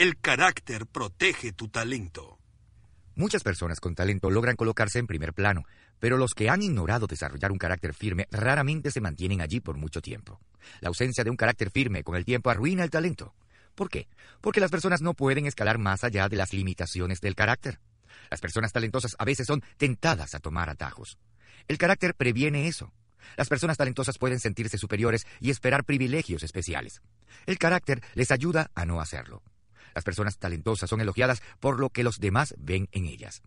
El carácter protege tu talento. Muchas personas con talento logran colocarse en primer plano, pero los que han ignorado desarrollar un carácter firme raramente se mantienen allí por mucho tiempo. La ausencia de un carácter firme con el tiempo arruina el talento. ¿Por qué? Porque las personas no pueden escalar más allá de las limitaciones del carácter. Las personas talentosas a veces son tentadas a tomar atajos. El carácter previene eso. Las personas talentosas pueden sentirse superiores y esperar privilegios especiales. El carácter les ayuda a no hacerlo. Las personas talentosas son elogiadas por lo que los demás ven en ellas.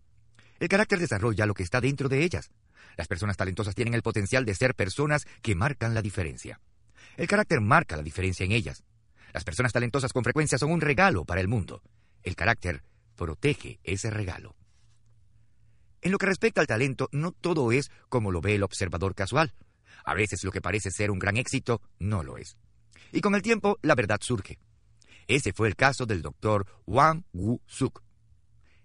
El carácter desarrolla lo que está dentro de ellas. Las personas talentosas tienen el potencial de ser personas que marcan la diferencia. El carácter marca la diferencia en ellas. Las personas talentosas con frecuencia son un regalo para el mundo. El carácter protege ese regalo. En lo que respecta al talento, no todo es como lo ve el observador casual. A veces lo que parece ser un gran éxito no lo es. Y con el tiempo la verdad surge. Ese fue el caso del doctor Wang Wu-suk.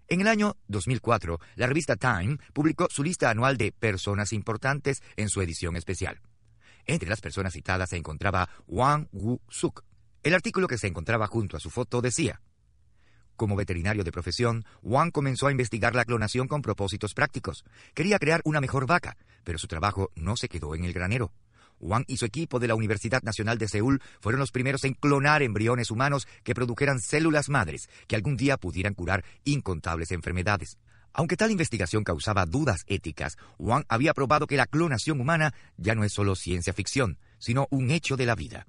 En el año 2004, la revista Time publicó su lista anual de personas importantes en su edición especial. Entre las personas citadas se encontraba Wang Wu-suk. El artículo que se encontraba junto a su foto decía, como veterinario de profesión, Wang comenzó a investigar la clonación con propósitos prácticos. Quería crear una mejor vaca, pero su trabajo no se quedó en el granero. Wang y su equipo de la Universidad Nacional de Seúl fueron los primeros en clonar embriones humanos que produjeran células madres que algún día pudieran curar incontables enfermedades. Aunque tal investigación causaba dudas éticas, Wang había probado que la clonación humana ya no es solo ciencia ficción, sino un hecho de la vida.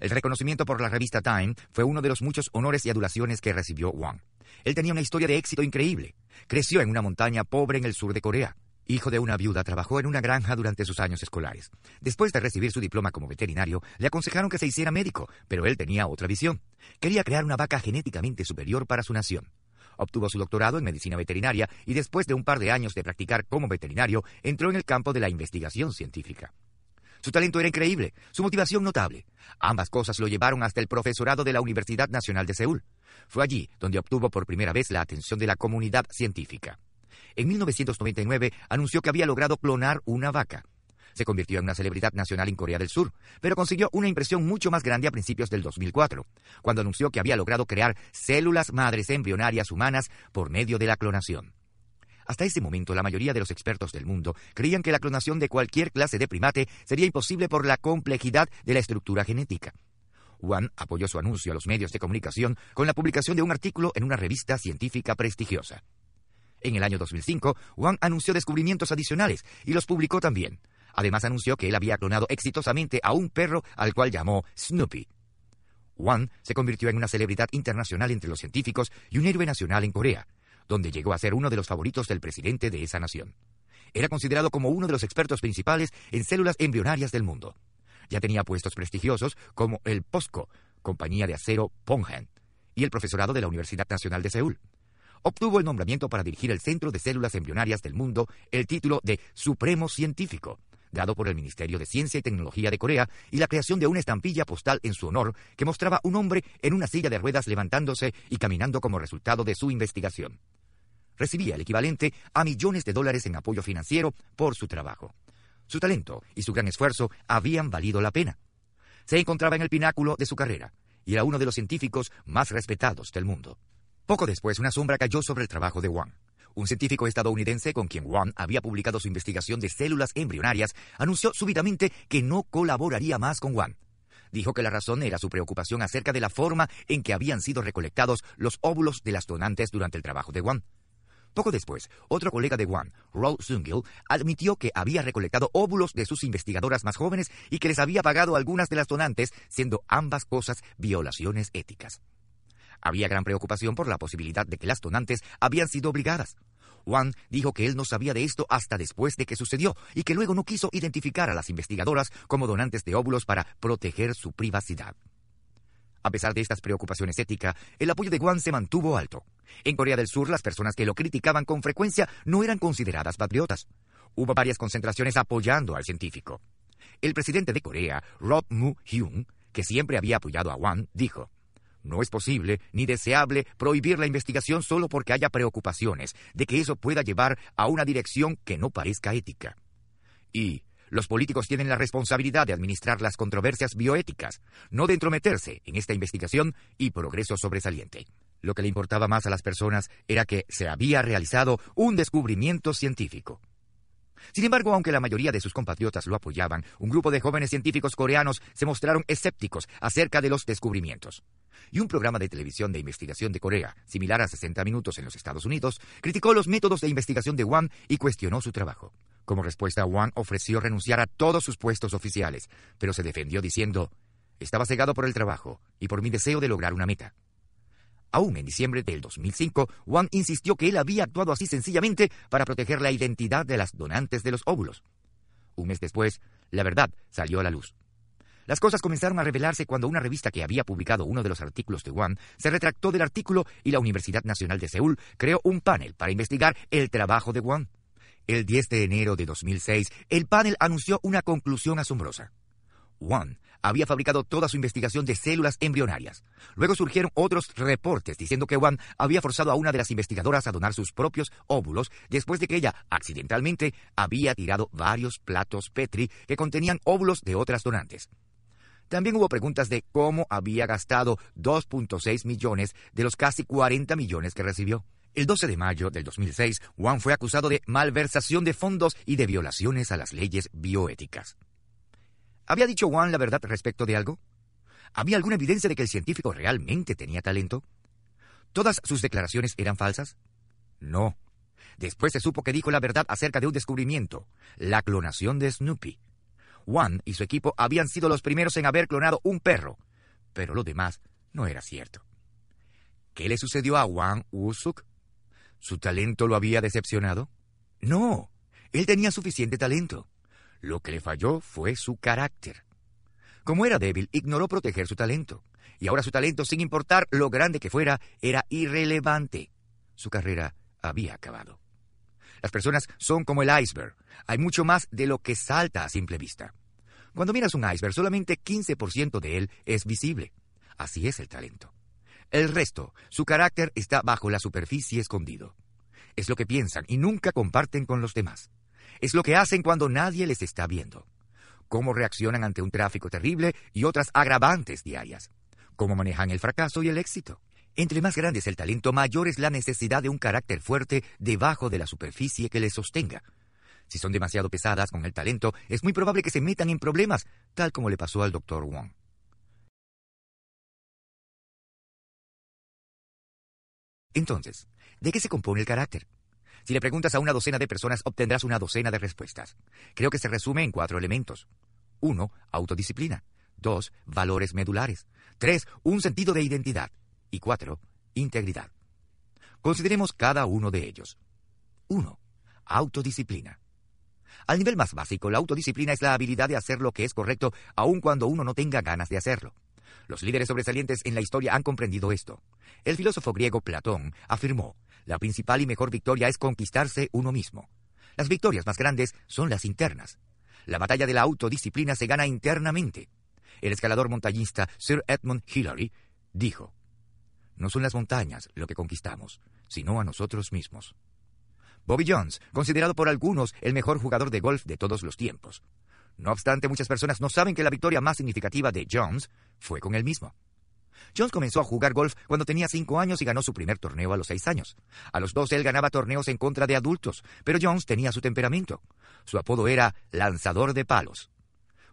El reconocimiento por la revista Time fue uno de los muchos honores y adulaciones que recibió Wang. Él tenía una historia de éxito increíble. Creció en una montaña pobre en el sur de Corea. Hijo de una viuda, trabajó en una granja durante sus años escolares. Después de recibir su diploma como veterinario, le aconsejaron que se hiciera médico, pero él tenía otra visión. Quería crear una vaca genéticamente superior para su nación. Obtuvo su doctorado en medicina veterinaria y después de un par de años de practicar como veterinario, entró en el campo de la investigación científica. Su talento era increíble, su motivación notable. Ambas cosas lo llevaron hasta el profesorado de la Universidad Nacional de Seúl. Fue allí donde obtuvo por primera vez la atención de la comunidad científica. En 1999 anunció que había logrado clonar una vaca. Se convirtió en una celebridad nacional en Corea del Sur, pero consiguió una impresión mucho más grande a principios del 2004, cuando anunció que había logrado crear células madres embrionarias humanas por medio de la clonación. Hasta ese momento, la mayoría de los expertos del mundo creían que la clonación de cualquier clase de primate sería imposible por la complejidad de la estructura genética. Wan apoyó su anuncio a los medios de comunicación con la publicación de un artículo en una revista científica prestigiosa. En el año 2005, Wang anunció descubrimientos adicionales y los publicó también. Además anunció que él había clonado exitosamente a un perro al cual llamó Snoopy. Wang se convirtió en una celebridad internacional entre los científicos y un héroe nacional en Corea, donde llegó a ser uno de los favoritos del presidente de esa nación. Era considerado como uno de los expertos principales en células embrionarias del mundo. Ya tenía puestos prestigiosos como el POSCO, compañía de acero Ponghan, y el profesorado de la Universidad Nacional de Seúl obtuvo el nombramiento para dirigir el Centro de Células Embrionarias del Mundo, el título de Supremo Científico, dado por el Ministerio de Ciencia y Tecnología de Corea, y la creación de una estampilla postal en su honor que mostraba un hombre en una silla de ruedas levantándose y caminando como resultado de su investigación. Recibía el equivalente a millones de dólares en apoyo financiero por su trabajo. Su talento y su gran esfuerzo habían valido la pena. Se encontraba en el pináculo de su carrera y era uno de los científicos más respetados del mundo. Poco después, una sombra cayó sobre el trabajo de Wang. Un científico estadounidense con quien Wang había publicado su investigación de células embrionarias anunció súbitamente que no colaboraría más con Wang. Dijo que la razón era su preocupación acerca de la forma en que habían sido recolectados los óvulos de las donantes durante el trabajo de Wang. Poco después, otro colega de Wang, Ro Sungil, admitió que había recolectado óvulos de sus investigadoras más jóvenes y que les había pagado algunas de las donantes, siendo ambas cosas violaciones éticas. Había gran preocupación por la posibilidad de que las donantes habían sido obligadas. Wang dijo que él no sabía de esto hasta después de que sucedió y que luego no quiso identificar a las investigadoras como donantes de óvulos para proteger su privacidad. A pesar de estas preocupaciones éticas, el apoyo de Wan se mantuvo alto. En Corea del Sur, las personas que lo criticaban con frecuencia no eran consideradas patriotas. Hubo varias concentraciones apoyando al científico. El presidente de Corea, Rob Moo-hyun, que siempre había apoyado a Wan, dijo, no es posible ni deseable prohibir la investigación solo porque haya preocupaciones de que eso pueda llevar a una dirección que no parezca ética. Y los políticos tienen la responsabilidad de administrar las controversias bioéticas, no de entrometerse en esta investigación y progreso sobresaliente. Lo que le importaba más a las personas era que se había realizado un descubrimiento científico. Sin embargo, aunque la mayoría de sus compatriotas lo apoyaban, un grupo de jóvenes científicos coreanos se mostraron escépticos acerca de los descubrimientos. Y un programa de televisión de investigación de Corea, similar a 60 Minutos en los Estados Unidos, criticó los métodos de investigación de Wang y cuestionó su trabajo. Como respuesta, Wang ofreció renunciar a todos sus puestos oficiales, pero se defendió diciendo, estaba cegado por el trabajo y por mi deseo de lograr una meta. Aún en diciembre del 2005, Wang insistió que él había actuado así sencillamente para proteger la identidad de las donantes de los óvulos. Un mes después, la verdad salió a la luz. Las cosas comenzaron a revelarse cuando una revista que había publicado uno de los artículos de Wang se retractó del artículo y la Universidad Nacional de Seúl creó un panel para investigar el trabajo de Wang. El 10 de enero de 2006, el panel anunció una conclusión asombrosa. Wang había fabricado toda su investigación de células embrionarias. Luego surgieron otros reportes diciendo que Wang había forzado a una de las investigadoras a donar sus propios óvulos después de que ella, accidentalmente, había tirado varios platos Petri que contenían óvulos de otras donantes. También hubo preguntas de cómo había gastado 2.6 millones de los casi 40 millones que recibió. El 12 de mayo del 2006, Wang fue acusado de malversación de fondos y de violaciones a las leyes bioéticas. ¿Había dicho Wang la verdad respecto de algo? ¿Había alguna evidencia de que el científico realmente tenía talento? ¿Todas sus declaraciones eran falsas? No. Después se supo que dijo la verdad acerca de un descubrimiento, la clonación de Snoopy. Wang y su equipo habían sido los primeros en haber clonado un perro, pero lo demás no era cierto. ¿Qué le sucedió a Wang Usuk? ¿Su talento lo había decepcionado? No, él tenía suficiente talento. Lo que le falló fue su carácter. Como era débil, ignoró proteger su talento. Y ahora su talento, sin importar lo grande que fuera, era irrelevante. Su carrera había acabado. Las personas son como el iceberg. Hay mucho más de lo que salta a simple vista. Cuando miras un iceberg, solamente 15% de él es visible. Así es el talento. El resto, su carácter está bajo la superficie escondido. Es lo que piensan y nunca comparten con los demás. Es lo que hacen cuando nadie les está viendo. Cómo reaccionan ante un tráfico terrible y otras agravantes diarias. Cómo manejan el fracaso y el éxito. Entre más grande es el talento, mayor es la necesidad de un carácter fuerte debajo de la superficie que les sostenga. Si son demasiado pesadas con el talento, es muy probable que se metan en problemas, tal como le pasó al doctor Wong. Entonces, ¿de qué se compone el carácter? Si le preguntas a una docena de personas, obtendrás una docena de respuestas. Creo que se resume en cuatro elementos. Uno, autodisciplina. Dos, valores medulares. Tres, un sentido de identidad. Y cuatro, integridad. Consideremos cada uno de ellos. Uno, autodisciplina. Al nivel más básico, la autodisciplina es la habilidad de hacer lo que es correcto aun cuando uno no tenga ganas de hacerlo. Los líderes sobresalientes en la historia han comprendido esto. El filósofo griego Platón afirmó, la principal y mejor victoria es conquistarse uno mismo. Las victorias más grandes son las internas. La batalla de la autodisciplina se gana internamente. El escalador montañista Sir Edmund Hillary dijo, No son las montañas lo que conquistamos, sino a nosotros mismos. Bobby Jones, considerado por algunos el mejor jugador de golf de todos los tiempos. No obstante, muchas personas no saben que la victoria más significativa de Jones fue con él mismo. Jones comenzó a jugar golf cuando tenía cinco años y ganó su primer torneo a los seis años. A los 12 él ganaba torneos en contra de adultos, pero Jones tenía su temperamento. Su apodo era lanzador de palos.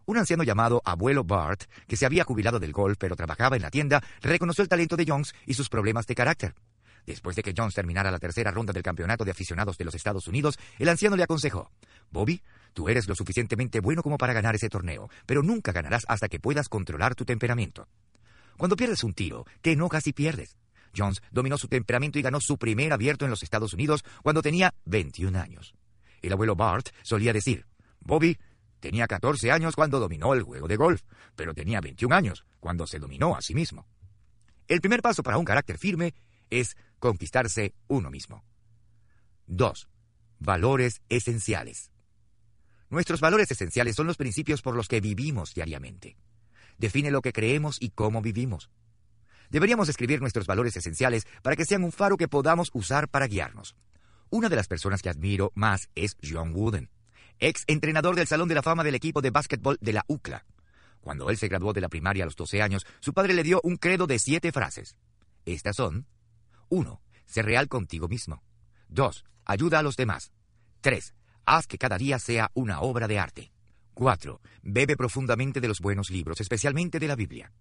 Un anciano llamado Abuelo Bart, que se había jubilado del golf pero trabajaba en la tienda, reconoció el talento de Jones y sus problemas de carácter. Después de que Jones terminara la tercera ronda del campeonato de aficionados de los Estados Unidos, el anciano le aconsejó, Bobby, tú eres lo suficientemente bueno como para ganar ese torneo, pero nunca ganarás hasta que puedas controlar tu temperamento. Cuando pierdes un tiro, te enojas y pierdes. Jones dominó su temperamento y ganó su primer abierto en los Estados Unidos cuando tenía 21 años. El abuelo Bart solía decir, Bobby tenía 14 años cuando dominó el juego de golf, pero tenía 21 años cuando se dominó a sí mismo. El primer paso para un carácter firme es conquistarse uno mismo. 2. Valores esenciales. Nuestros valores esenciales son los principios por los que vivimos diariamente. Define lo que creemos y cómo vivimos. Deberíamos escribir nuestros valores esenciales para que sean un faro que podamos usar para guiarnos. Una de las personas que admiro más es John Wooden, ex entrenador del Salón de la Fama del equipo de básquetbol de la UCLA. Cuando él se graduó de la primaria a los 12 años, su padre le dio un credo de siete frases. Estas son 1. Sé real contigo mismo. 2. Ayuda a los demás. 3. Haz que cada día sea una obra de arte. 4. Bebe profundamente de los buenos libros, especialmente de la Biblia.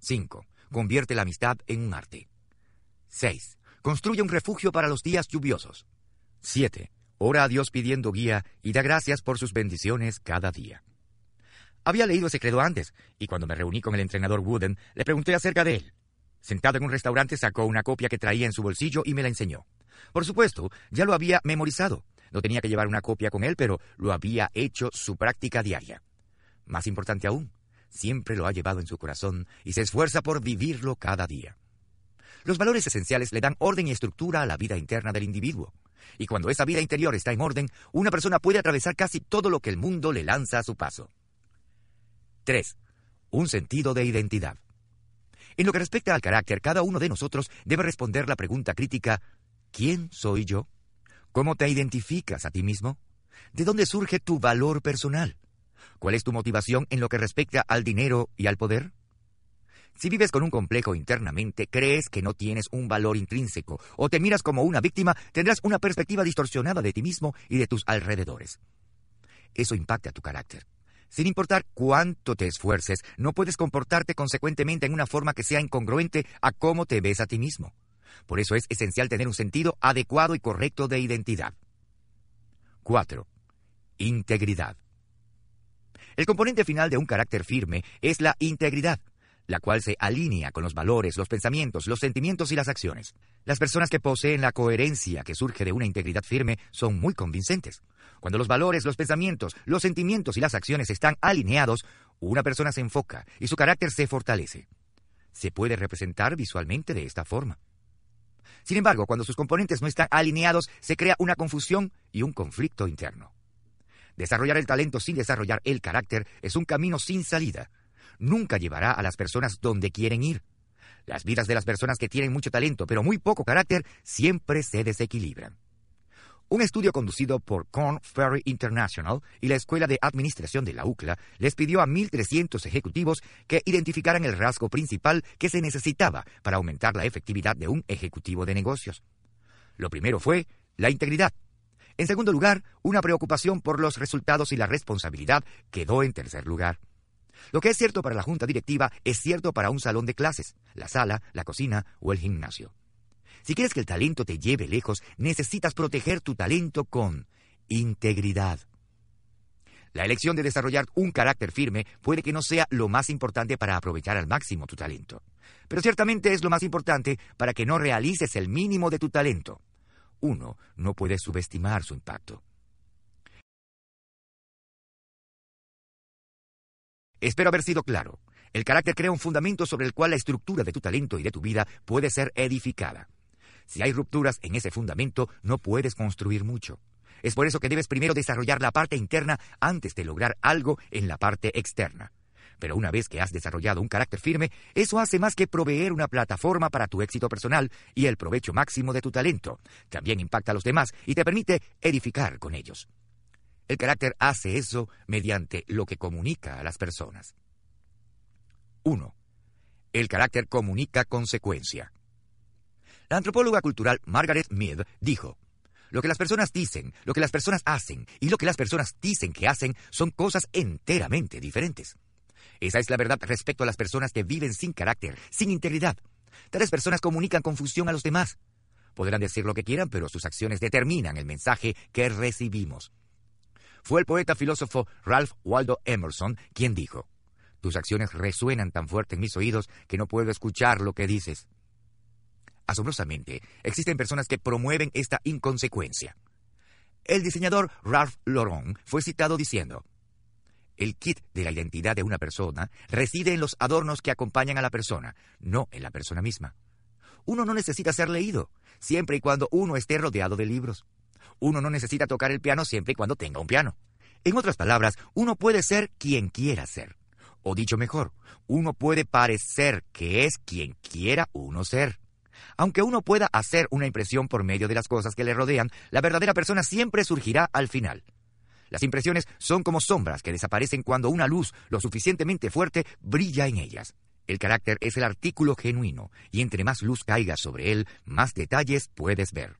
5. Convierte la amistad en un arte. 6. Construye un refugio para los días lluviosos. 7. Ora a Dios pidiendo guía y da gracias por sus bendiciones cada día. Había leído ese credo antes, y cuando me reuní con el entrenador Wooden, le pregunté acerca de él. Sentado en un restaurante sacó una copia que traía en su bolsillo y me la enseñó. Por supuesto, ya lo había memorizado. No tenía que llevar una copia con él, pero lo había hecho su práctica diaria. Más importante aún, siempre lo ha llevado en su corazón y se esfuerza por vivirlo cada día. Los valores esenciales le dan orden y estructura a la vida interna del individuo. Y cuando esa vida interior está en orden, una persona puede atravesar casi todo lo que el mundo le lanza a su paso. 3. Un sentido de identidad. En lo que respecta al carácter, cada uno de nosotros debe responder la pregunta crítica ¿Quién soy yo? ¿Cómo te identificas a ti mismo? ¿De dónde surge tu valor personal? ¿Cuál es tu motivación en lo que respecta al dinero y al poder? Si vives con un complejo internamente, crees que no tienes un valor intrínseco o te miras como una víctima, tendrás una perspectiva distorsionada de ti mismo y de tus alrededores. Eso impacta tu carácter. Sin importar cuánto te esfuerces, no puedes comportarte consecuentemente en una forma que sea incongruente a cómo te ves a ti mismo. Por eso es esencial tener un sentido adecuado y correcto de identidad. 4. Integridad. El componente final de un carácter firme es la integridad, la cual se alinea con los valores, los pensamientos, los sentimientos y las acciones. Las personas que poseen la coherencia que surge de una integridad firme son muy convincentes. Cuando los valores, los pensamientos, los sentimientos y las acciones están alineados, una persona se enfoca y su carácter se fortalece. Se puede representar visualmente de esta forma. Sin embargo, cuando sus componentes no están alineados, se crea una confusión y un conflicto interno. Desarrollar el talento sin desarrollar el carácter es un camino sin salida. Nunca llevará a las personas donde quieren ir. Las vidas de las personas que tienen mucho talento pero muy poco carácter siempre se desequilibran. Un estudio conducido por Corn Ferry International y la Escuela de Administración de la UCLA les pidió a 1.300 ejecutivos que identificaran el rasgo principal que se necesitaba para aumentar la efectividad de un ejecutivo de negocios. Lo primero fue la integridad. En segundo lugar, una preocupación por los resultados y la responsabilidad quedó en tercer lugar. Lo que es cierto para la junta directiva es cierto para un salón de clases, la sala, la cocina o el gimnasio. Si quieres que el talento te lleve lejos, necesitas proteger tu talento con integridad. La elección de desarrollar un carácter firme puede que no sea lo más importante para aprovechar al máximo tu talento, pero ciertamente es lo más importante para que no realices el mínimo de tu talento. Uno no puede subestimar su impacto. Espero haber sido claro. El carácter crea un fundamento sobre el cual la estructura de tu talento y de tu vida puede ser edificada. Si hay rupturas en ese fundamento, no puedes construir mucho. Es por eso que debes primero desarrollar la parte interna antes de lograr algo en la parte externa. Pero una vez que has desarrollado un carácter firme, eso hace más que proveer una plataforma para tu éxito personal y el provecho máximo de tu talento. También impacta a los demás y te permite edificar con ellos. El carácter hace eso mediante lo que comunica a las personas. 1. El carácter comunica consecuencia. La antropóloga cultural Margaret Mead dijo, lo que las personas dicen, lo que las personas hacen y lo que las personas dicen que hacen son cosas enteramente diferentes. Esa es la verdad respecto a las personas que viven sin carácter, sin integridad. Tales personas comunican confusión a los demás. Podrán decir lo que quieran, pero sus acciones determinan el mensaje que recibimos. Fue el poeta filósofo Ralph Waldo Emerson quien dijo, Tus acciones resuenan tan fuerte en mis oídos que no puedo escuchar lo que dices. Asombrosamente, existen personas que promueven esta inconsecuencia. El diseñador Ralph Lauren fue citado diciendo, El kit de la identidad de una persona reside en los adornos que acompañan a la persona, no en la persona misma. Uno no necesita ser leído, siempre y cuando uno esté rodeado de libros. Uno no necesita tocar el piano siempre y cuando tenga un piano. En otras palabras, uno puede ser quien quiera ser. O dicho mejor, uno puede parecer que es quien quiera uno ser. Aunque uno pueda hacer una impresión por medio de las cosas que le rodean, la verdadera persona siempre surgirá al final. Las impresiones son como sombras que desaparecen cuando una luz lo suficientemente fuerte brilla en ellas. El carácter es el artículo genuino, y entre más luz caiga sobre él, más detalles puedes ver.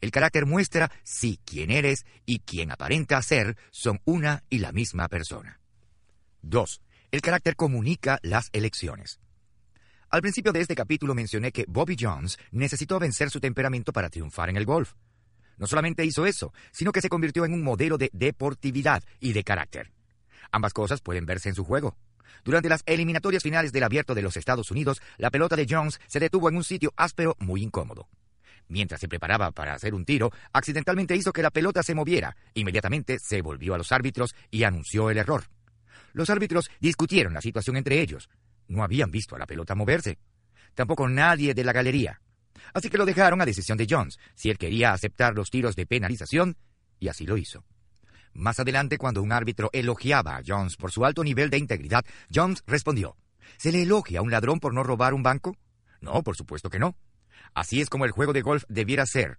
El carácter muestra si quien eres y quien aparenta ser son una y la misma persona. 2. El carácter comunica las elecciones. Al principio de este capítulo mencioné que Bobby Jones necesitó vencer su temperamento para triunfar en el golf. No solamente hizo eso, sino que se convirtió en un modelo de deportividad y de carácter. Ambas cosas pueden verse en su juego. Durante las eliminatorias finales del Abierto de los Estados Unidos, la pelota de Jones se detuvo en un sitio áspero muy incómodo. Mientras se preparaba para hacer un tiro, accidentalmente hizo que la pelota se moviera. Inmediatamente se volvió a los árbitros y anunció el error. Los árbitros discutieron la situación entre ellos. No habían visto a la pelota moverse. Tampoco nadie de la galería. Así que lo dejaron a decisión de Jones, si él quería aceptar los tiros de penalización, y así lo hizo. Más adelante, cuando un árbitro elogiaba a Jones por su alto nivel de integridad, Jones respondió, ¿Se le elogia a un ladrón por no robar un banco? No, por supuesto que no. Así es como el juego de golf debiera ser.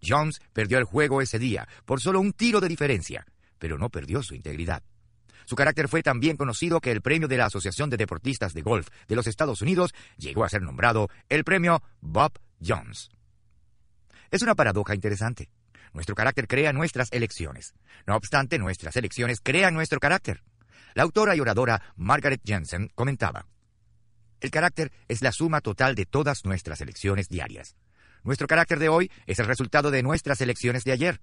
Jones perdió el juego ese día, por solo un tiro de diferencia, pero no perdió su integridad. Su carácter fue tan bien conocido que el premio de la Asociación de Deportistas de Golf de los Estados Unidos llegó a ser nombrado el premio Bob Jones. Es una paradoja interesante. Nuestro carácter crea nuestras elecciones. No obstante, nuestras elecciones crean nuestro carácter. La autora y oradora Margaret Jensen comentaba, El carácter es la suma total de todas nuestras elecciones diarias. Nuestro carácter de hoy es el resultado de nuestras elecciones de ayer.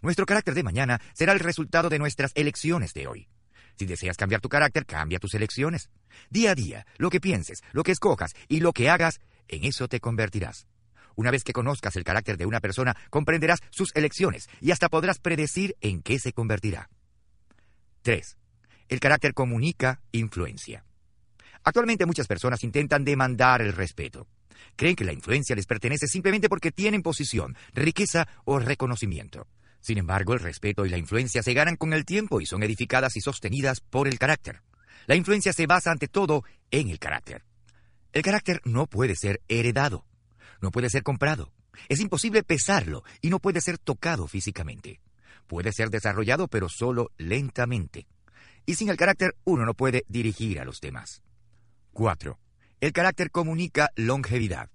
Nuestro carácter de mañana será el resultado de nuestras elecciones de hoy. Si deseas cambiar tu carácter, cambia tus elecciones. Día a día, lo que pienses, lo que escojas y lo que hagas, en eso te convertirás. Una vez que conozcas el carácter de una persona, comprenderás sus elecciones y hasta podrás predecir en qué se convertirá. 3. El carácter comunica influencia. Actualmente muchas personas intentan demandar el respeto. Creen que la influencia les pertenece simplemente porque tienen posición, riqueza o reconocimiento. Sin embargo, el respeto y la influencia se ganan con el tiempo y son edificadas y sostenidas por el carácter. La influencia se basa ante todo en el carácter. El carácter no puede ser heredado no puede ser comprado. Es imposible pesarlo y no puede ser tocado físicamente. Puede ser desarrollado, pero solo lentamente. Y sin el carácter uno no puede dirigir a los demás. 4. El carácter comunica longevidad.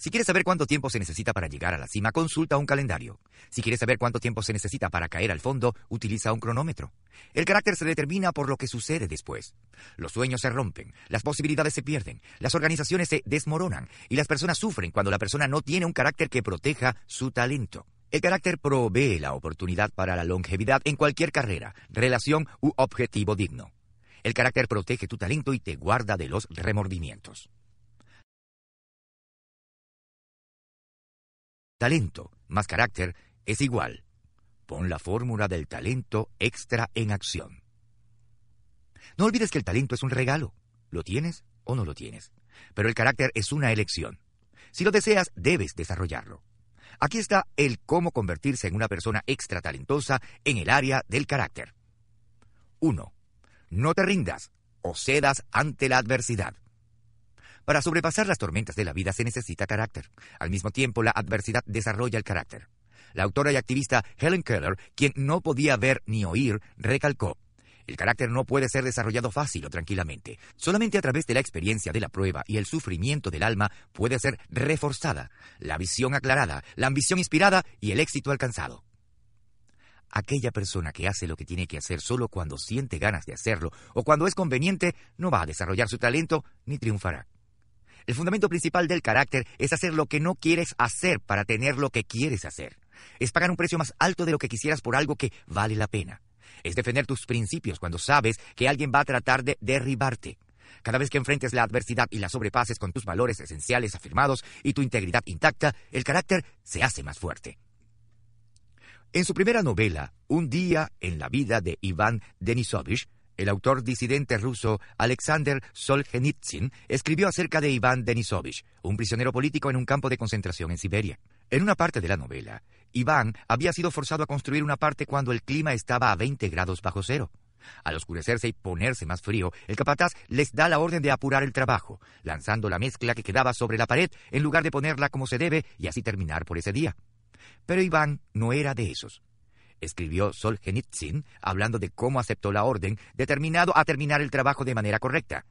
Si quieres saber cuánto tiempo se necesita para llegar a la cima, consulta un calendario. Si quieres saber cuánto tiempo se necesita para caer al fondo, utiliza un cronómetro. El carácter se determina por lo que sucede después. Los sueños se rompen, las posibilidades se pierden, las organizaciones se desmoronan y las personas sufren cuando la persona no tiene un carácter que proteja su talento. El carácter provee la oportunidad para la longevidad en cualquier carrera, relación u objetivo digno. El carácter protege tu talento y te guarda de los remordimientos. Talento más carácter es igual. Pon la fórmula del talento extra en acción. No olvides que el talento es un regalo. ¿Lo tienes o no lo tienes? Pero el carácter es una elección. Si lo deseas, debes desarrollarlo. Aquí está el cómo convertirse en una persona extra talentosa en el área del carácter. 1. No te rindas o cedas ante la adversidad. Para sobrepasar las tormentas de la vida se necesita carácter. Al mismo tiempo, la adversidad desarrolla el carácter. La autora y activista Helen Keller, quien no podía ver ni oír, recalcó, el carácter no puede ser desarrollado fácil o tranquilamente. Solamente a través de la experiencia de la prueba y el sufrimiento del alma puede ser reforzada, la visión aclarada, la ambición inspirada y el éxito alcanzado. Aquella persona que hace lo que tiene que hacer solo cuando siente ganas de hacerlo o cuando es conveniente no va a desarrollar su talento ni triunfará. El fundamento principal del carácter es hacer lo que no quieres hacer para tener lo que quieres hacer. Es pagar un precio más alto de lo que quisieras por algo que vale la pena. Es defender tus principios cuando sabes que alguien va a tratar de derribarte. Cada vez que enfrentes la adversidad y la sobrepases con tus valores esenciales afirmados y tu integridad intacta, el carácter se hace más fuerte. En su primera novela, Un día en la vida de Iván Denisovich, el autor disidente ruso Alexander Solzhenitsyn escribió acerca de Iván Denisovich, un prisionero político en un campo de concentración en Siberia. En una parte de la novela, Iván había sido forzado a construir una parte cuando el clima estaba a 20 grados bajo cero. Al oscurecerse y ponerse más frío, el capataz les da la orden de apurar el trabajo, lanzando la mezcla que quedaba sobre la pared en lugar de ponerla como se debe y así terminar por ese día. Pero Iván no era de esos. Escribió Solzhenitsyn hablando de cómo aceptó la orden, determinado a terminar el trabajo de manera correcta.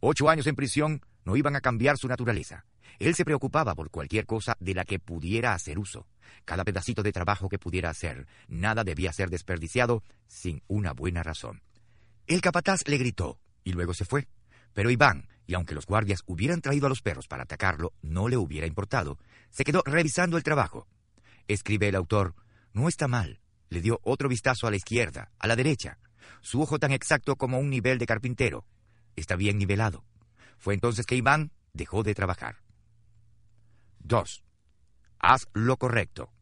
Ocho años en prisión no iban a cambiar su naturaleza. Él se preocupaba por cualquier cosa de la que pudiera hacer uso. Cada pedacito de trabajo que pudiera hacer, nada debía ser desperdiciado sin una buena razón. El capataz le gritó y luego se fue. Pero Iván, y aunque los guardias hubieran traído a los perros para atacarlo, no le hubiera importado. Se quedó revisando el trabajo. Escribe el autor, no está mal. Le dio otro vistazo a la izquierda, a la derecha. Su ojo tan exacto como un nivel de carpintero. Está bien nivelado. Fue entonces que Iván dejó de trabajar. 2. Haz lo correcto.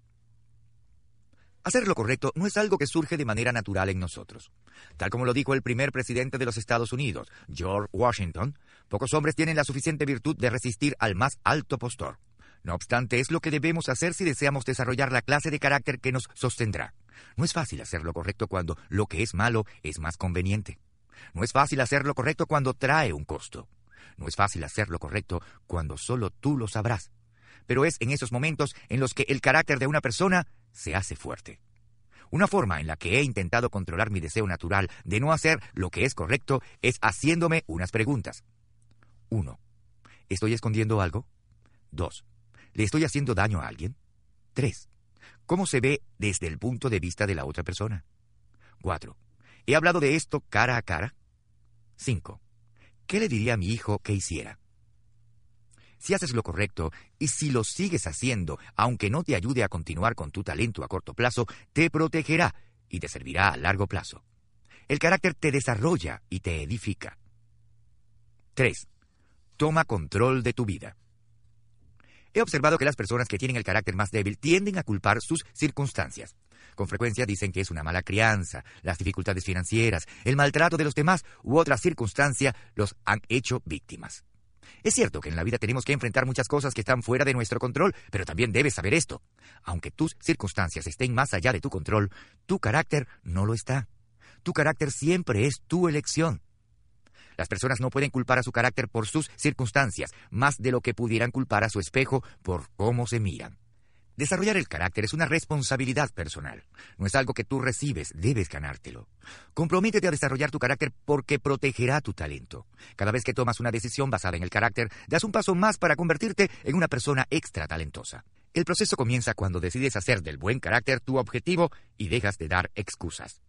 Hacer lo correcto no es algo que surge de manera natural en nosotros. Tal como lo dijo el primer presidente de los Estados Unidos, George Washington, pocos hombres tienen la suficiente virtud de resistir al más alto postor. No obstante, es lo que debemos hacer si deseamos desarrollar la clase de carácter que nos sostendrá. No es fácil hacer lo correcto cuando lo que es malo es más conveniente. No es fácil hacer lo correcto cuando trae un costo. No es fácil hacer lo correcto cuando solo tú lo sabrás pero es en esos momentos en los que el carácter de una persona se hace fuerte. Una forma en la que he intentado controlar mi deseo natural de no hacer lo que es correcto es haciéndome unas preguntas. 1. ¿Estoy escondiendo algo? 2. ¿Le estoy haciendo daño a alguien? 3. ¿Cómo se ve desde el punto de vista de la otra persona? 4. ¿He hablado de esto cara a cara? 5. ¿Qué le diría a mi hijo que hiciera? Si haces lo correcto y si lo sigues haciendo, aunque no te ayude a continuar con tu talento a corto plazo, te protegerá y te servirá a largo plazo. El carácter te desarrolla y te edifica. 3. Toma control de tu vida. He observado que las personas que tienen el carácter más débil tienden a culpar sus circunstancias. Con frecuencia dicen que es una mala crianza, las dificultades financieras, el maltrato de los demás u otra circunstancia los han hecho víctimas. Es cierto que en la vida tenemos que enfrentar muchas cosas que están fuera de nuestro control, pero también debes saber esto. Aunque tus circunstancias estén más allá de tu control, tu carácter no lo está. Tu carácter siempre es tu elección. Las personas no pueden culpar a su carácter por sus circunstancias, más de lo que pudieran culpar a su espejo por cómo se miran. Desarrollar el carácter es una responsabilidad personal. No es algo que tú recibes, debes ganártelo. Comprométete a desarrollar tu carácter porque protegerá tu talento. Cada vez que tomas una decisión basada en el carácter, das un paso más para convertirte en una persona extra talentosa. El proceso comienza cuando decides hacer del buen carácter tu objetivo y dejas de dar excusas.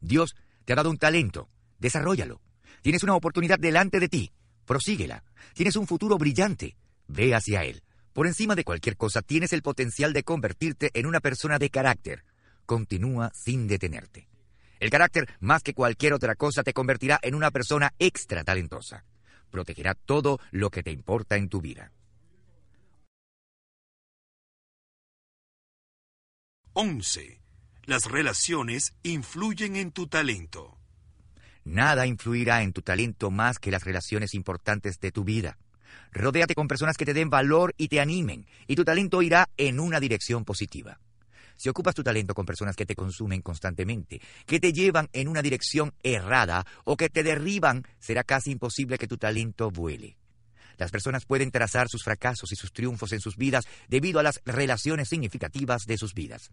Dios te ha dado un talento, desarrollalo. Tienes una oportunidad delante de ti, prosíguela. Tienes un futuro brillante, ve hacia él. Por encima de cualquier cosa tienes el potencial de convertirte en una persona de carácter. Continúa sin detenerte. El carácter, más que cualquier otra cosa, te convertirá en una persona extra talentosa. Protegerá todo lo que te importa en tu vida. 11. Las relaciones influyen en tu talento. Nada influirá en tu talento más que las relaciones importantes de tu vida. Rodéate con personas que te den valor y te animen, y tu talento irá en una dirección positiva. Si ocupas tu talento con personas que te consumen constantemente, que te llevan en una dirección errada o que te derriban, será casi imposible que tu talento vuele. Las personas pueden trazar sus fracasos y sus triunfos en sus vidas debido a las relaciones significativas de sus vidas.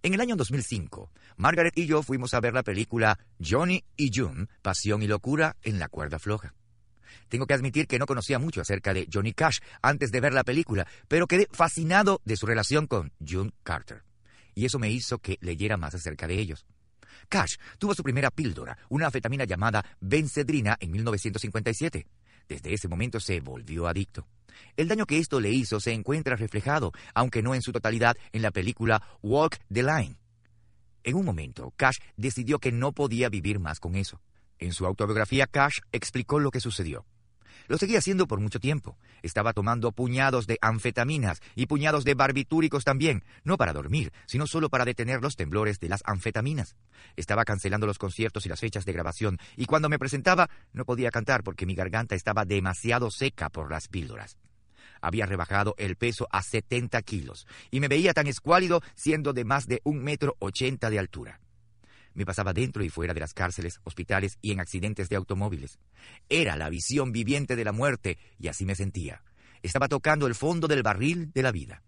En el año 2005, Margaret y yo fuimos a ver la película Johnny y June, Pasión y Locura en la cuerda floja. Tengo que admitir que no conocía mucho acerca de Johnny Cash antes de ver la película, pero quedé fascinado de su relación con June Carter. Y eso me hizo que leyera más acerca de ellos. Cash tuvo su primera píldora, una afetamina llamada Bencedrina, en 1957. Desde ese momento se volvió adicto. El daño que esto le hizo se encuentra reflejado, aunque no en su totalidad, en la película Walk the Line. En un momento, Cash decidió que no podía vivir más con eso. En su autobiografía, Cash explicó lo que sucedió. Lo seguía haciendo por mucho tiempo. Estaba tomando puñados de anfetaminas y puñados de barbitúricos también, no para dormir, sino solo para detener los temblores de las anfetaminas. Estaba cancelando los conciertos y las fechas de grabación, y cuando me presentaba no podía cantar porque mi garganta estaba demasiado seca por las píldoras. Había rebajado el peso a 70 kilos y me veía tan escuálido siendo de más de un metro ochenta de altura. Me pasaba dentro y fuera de las cárceles, hospitales y en accidentes de automóviles. Era la visión viviente de la muerte y así me sentía. Estaba tocando el fondo del barril de la vida.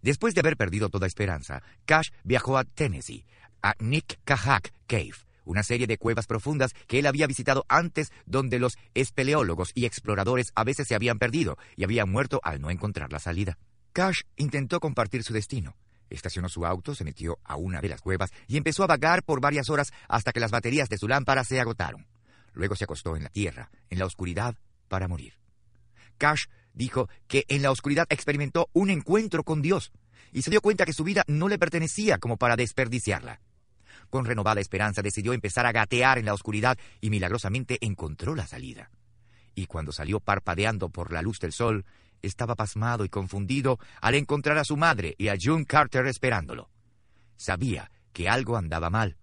Después de haber perdido toda esperanza, Cash viajó a Tennessee, a Nick Kahak Cave, una serie de cuevas profundas que él había visitado antes donde los espeleólogos y exploradores a veces se habían perdido y habían muerto al no encontrar la salida. Cash intentó compartir su destino. Estacionó su auto, se metió a una de las cuevas y empezó a vagar por varias horas hasta que las baterías de su lámpara se agotaron. Luego se acostó en la tierra, en la oscuridad, para morir. Cash dijo que en la oscuridad experimentó un encuentro con Dios y se dio cuenta que su vida no le pertenecía como para desperdiciarla. Con renovada esperanza decidió empezar a gatear en la oscuridad y milagrosamente encontró la salida. Y cuando salió parpadeando por la luz del sol, estaba pasmado y confundido al encontrar a su madre y a June Carter esperándolo. Sabía que algo andaba mal.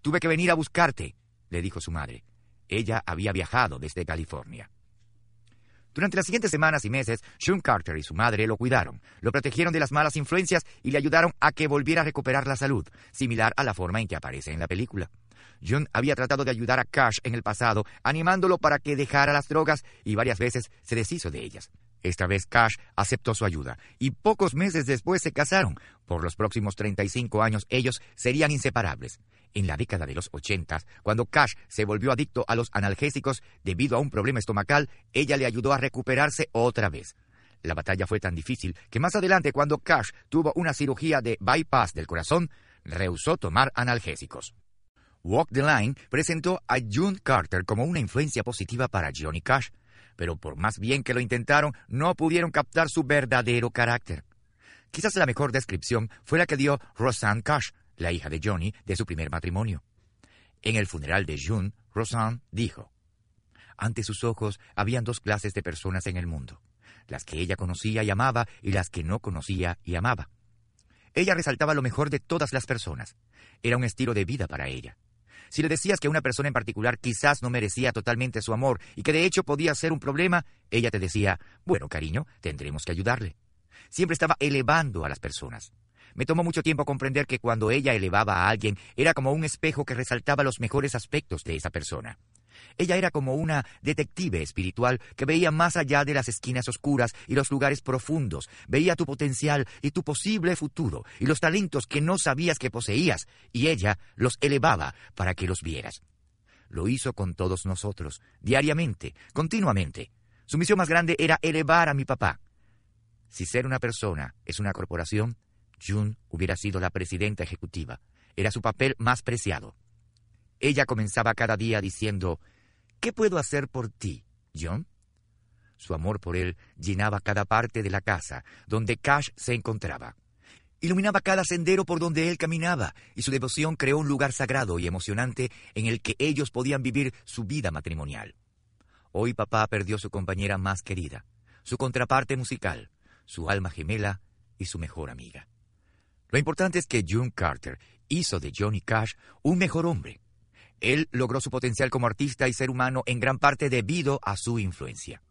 Tuve que venir a buscarte, le dijo su madre. Ella había viajado desde California. Durante las siguientes semanas y meses, June Carter y su madre lo cuidaron, lo protegieron de las malas influencias y le ayudaron a que volviera a recuperar la salud, similar a la forma en que aparece en la película. June había tratado de ayudar a Cash en el pasado, animándolo para que dejara las drogas y varias veces se deshizo de ellas. Esta vez Cash aceptó su ayuda y pocos meses después se casaron. Por los próximos 35 años ellos serían inseparables. En la década de los 80, cuando Cash se volvió adicto a los analgésicos debido a un problema estomacal, ella le ayudó a recuperarse otra vez. La batalla fue tan difícil que más adelante, cuando Cash tuvo una cirugía de bypass del corazón, rehusó tomar analgésicos. Walk the Line presentó a June Carter como una influencia positiva para Johnny Cash pero por más bien que lo intentaron, no pudieron captar su verdadero carácter. Quizás la mejor descripción fue la que dio Rosanne Cash, la hija de Johnny, de su primer matrimonio. En el funeral de June, Rosanne dijo, Ante sus ojos habían dos clases de personas en el mundo, las que ella conocía y amaba y las que no conocía y amaba. Ella resaltaba lo mejor de todas las personas. Era un estilo de vida para ella. Si le decías que una persona en particular quizás no merecía totalmente su amor y que de hecho podía ser un problema, ella te decía, bueno, cariño, tendremos que ayudarle. Siempre estaba elevando a las personas. Me tomó mucho tiempo comprender que cuando ella elevaba a alguien era como un espejo que resaltaba los mejores aspectos de esa persona. Ella era como una detective espiritual que veía más allá de las esquinas oscuras y los lugares profundos, veía tu potencial y tu posible futuro y los talentos que no sabías que poseías, y ella los elevaba para que los vieras. Lo hizo con todos nosotros, diariamente, continuamente. Su misión más grande era elevar a mi papá. Si ser una persona es una corporación, June hubiera sido la presidenta ejecutiva. Era su papel más preciado. Ella comenzaba cada día diciendo, ¿Qué puedo hacer por ti, John? Su amor por él llenaba cada parte de la casa donde Cash se encontraba. Iluminaba cada sendero por donde él caminaba, y su devoción creó un lugar sagrado y emocionante en el que ellos podían vivir su vida matrimonial. Hoy papá perdió su compañera más querida, su contraparte musical, su alma gemela y su mejor amiga. Lo importante es que June Carter hizo de Johnny Cash un mejor hombre, él logró su potencial como artista y ser humano en gran parte debido a su influencia.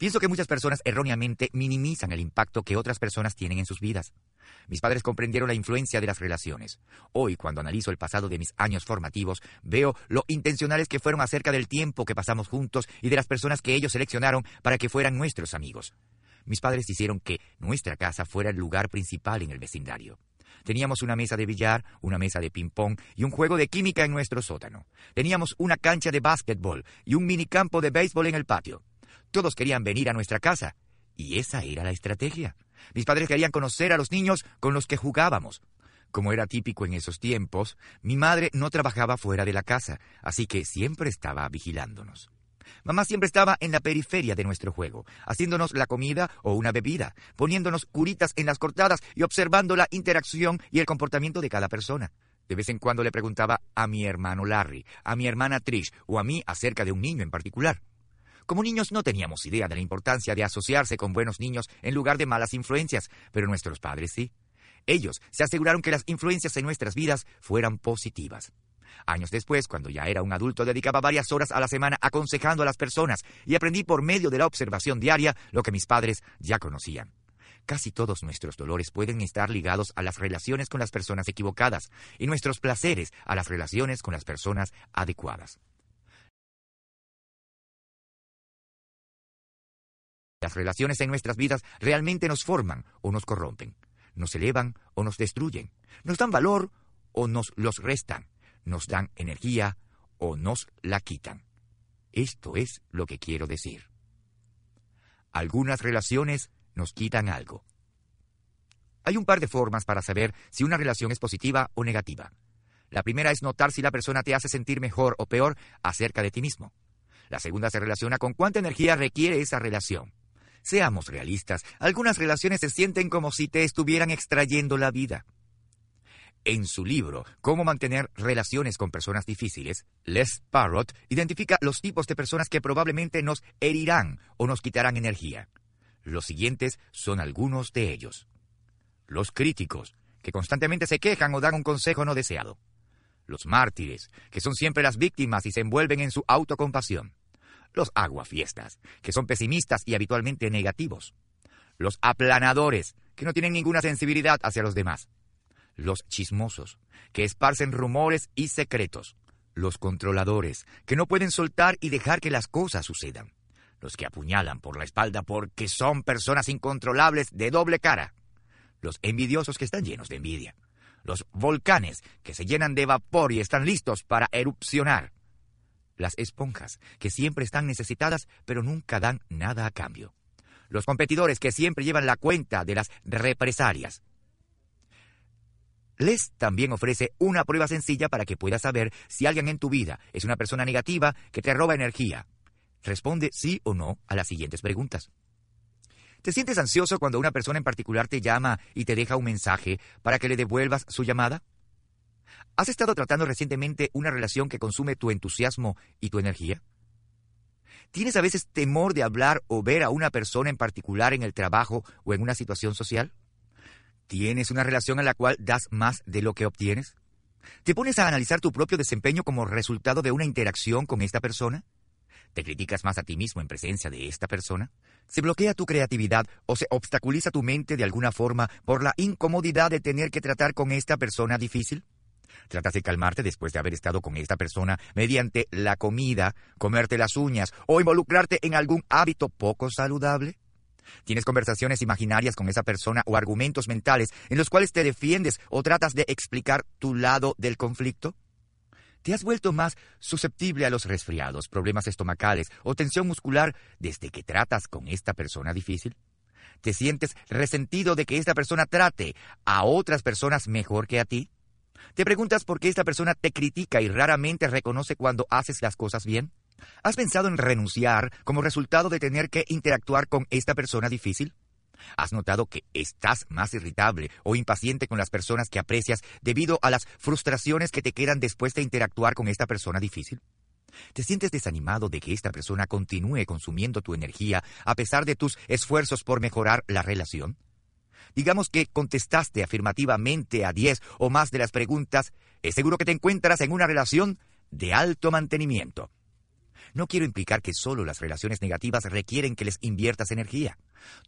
Pienso que muchas personas erróneamente minimizan el impacto que otras personas tienen en sus vidas. Mis padres comprendieron la influencia de las relaciones. Hoy, cuando analizo el pasado de mis años formativos, veo lo intencionales que fueron acerca del tiempo que pasamos juntos y de las personas que ellos seleccionaron para que fueran nuestros amigos. Mis padres hicieron que nuestra casa fuera el lugar principal en el vecindario. Teníamos una mesa de billar, una mesa de ping-pong y un juego de química en nuestro sótano. Teníamos una cancha de básquetbol y un minicampo de béisbol en el patio. Todos querían venir a nuestra casa. Y esa era la estrategia. Mis padres querían conocer a los niños con los que jugábamos. Como era típico en esos tiempos, mi madre no trabajaba fuera de la casa, así que siempre estaba vigilándonos. Mamá siempre estaba en la periferia de nuestro juego, haciéndonos la comida o una bebida, poniéndonos curitas en las cortadas y observando la interacción y el comportamiento de cada persona. De vez en cuando le preguntaba a mi hermano Larry, a mi hermana Trish o a mí acerca de un niño en particular. Como niños no teníamos idea de la importancia de asociarse con buenos niños en lugar de malas influencias, pero nuestros padres sí. Ellos se aseguraron que las influencias en nuestras vidas fueran positivas. Años después, cuando ya era un adulto, dedicaba varias horas a la semana aconsejando a las personas y aprendí por medio de la observación diaria lo que mis padres ya conocían. Casi todos nuestros dolores pueden estar ligados a las relaciones con las personas equivocadas y nuestros placeres a las relaciones con las personas adecuadas. Las relaciones en nuestras vidas realmente nos forman o nos corrompen, nos elevan o nos destruyen, nos dan valor o nos los restan, nos dan energía o nos la quitan. Esto es lo que quiero decir. Algunas relaciones nos quitan algo. Hay un par de formas para saber si una relación es positiva o negativa. La primera es notar si la persona te hace sentir mejor o peor acerca de ti mismo. La segunda se relaciona con cuánta energía requiere esa relación. Seamos realistas, algunas relaciones se sienten como si te estuvieran extrayendo la vida. En su libro Cómo mantener relaciones con personas difíciles, Les Parrott identifica los tipos de personas que probablemente nos herirán o nos quitarán energía. Los siguientes son algunos de ellos. Los críticos, que constantemente se quejan o dan un consejo no deseado. Los mártires, que son siempre las víctimas y se envuelven en su autocompasión. Los aguafiestas, que son pesimistas y habitualmente negativos. Los aplanadores, que no tienen ninguna sensibilidad hacia los demás los chismosos, que esparcen rumores y secretos, los controladores, que no pueden soltar y dejar que las cosas sucedan, los que apuñalan por la espalda porque son personas incontrolables de doble cara, los envidiosos que están llenos de envidia, los volcanes que se llenan de vapor y están listos para erupcionar, las esponjas que siempre están necesitadas pero nunca dan nada a cambio, los competidores que siempre llevan la cuenta de las represalias, les también ofrece una prueba sencilla para que puedas saber si alguien en tu vida es una persona negativa que te roba energía. Responde sí o no a las siguientes preguntas. ¿Te sientes ansioso cuando una persona en particular te llama y te deja un mensaje para que le devuelvas su llamada? ¿Has estado tratando recientemente una relación que consume tu entusiasmo y tu energía? ¿Tienes a veces temor de hablar o ver a una persona en particular en el trabajo o en una situación social? ¿Tienes una relación en la cual das más de lo que obtienes? ¿Te pones a analizar tu propio desempeño como resultado de una interacción con esta persona? ¿Te criticas más a ti mismo en presencia de esta persona? ¿Se bloquea tu creatividad o se obstaculiza tu mente de alguna forma por la incomodidad de tener que tratar con esta persona difícil? ¿Tratas de calmarte después de haber estado con esta persona mediante la comida, comerte las uñas o involucrarte en algún hábito poco saludable? ¿Tienes conversaciones imaginarias con esa persona o argumentos mentales en los cuales te defiendes o tratas de explicar tu lado del conflicto? ¿Te has vuelto más susceptible a los resfriados, problemas estomacales o tensión muscular desde que tratas con esta persona difícil? ¿Te sientes resentido de que esta persona trate a otras personas mejor que a ti? ¿Te preguntas por qué esta persona te critica y raramente reconoce cuando haces las cosas bien? ¿Has pensado en renunciar como resultado de tener que interactuar con esta persona difícil? ¿Has notado que estás más irritable o impaciente con las personas que aprecias debido a las frustraciones que te quedan después de interactuar con esta persona difícil? ¿Te sientes desanimado de que esta persona continúe consumiendo tu energía a pesar de tus esfuerzos por mejorar la relación? Digamos que contestaste afirmativamente a 10 o más de las preguntas, es seguro que te encuentras en una relación de alto mantenimiento. No quiero implicar que solo las relaciones negativas requieren que les inviertas energía.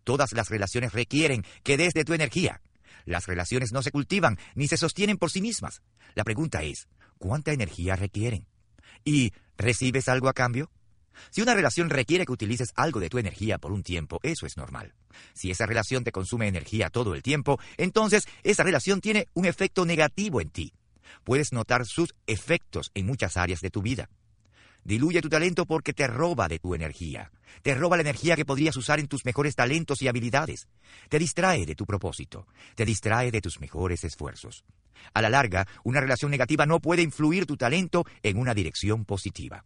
Todas las relaciones requieren que des de tu energía. Las relaciones no se cultivan ni se sostienen por sí mismas. La pregunta es, ¿cuánta energía requieren? ¿Y recibes algo a cambio? Si una relación requiere que utilices algo de tu energía por un tiempo, eso es normal. Si esa relación te consume energía todo el tiempo, entonces esa relación tiene un efecto negativo en ti. Puedes notar sus efectos en muchas áreas de tu vida. Diluye tu talento porque te roba de tu energía. Te roba la energía que podrías usar en tus mejores talentos y habilidades. Te distrae de tu propósito. Te distrae de tus mejores esfuerzos. A la larga, una relación negativa no puede influir tu talento en una dirección positiva.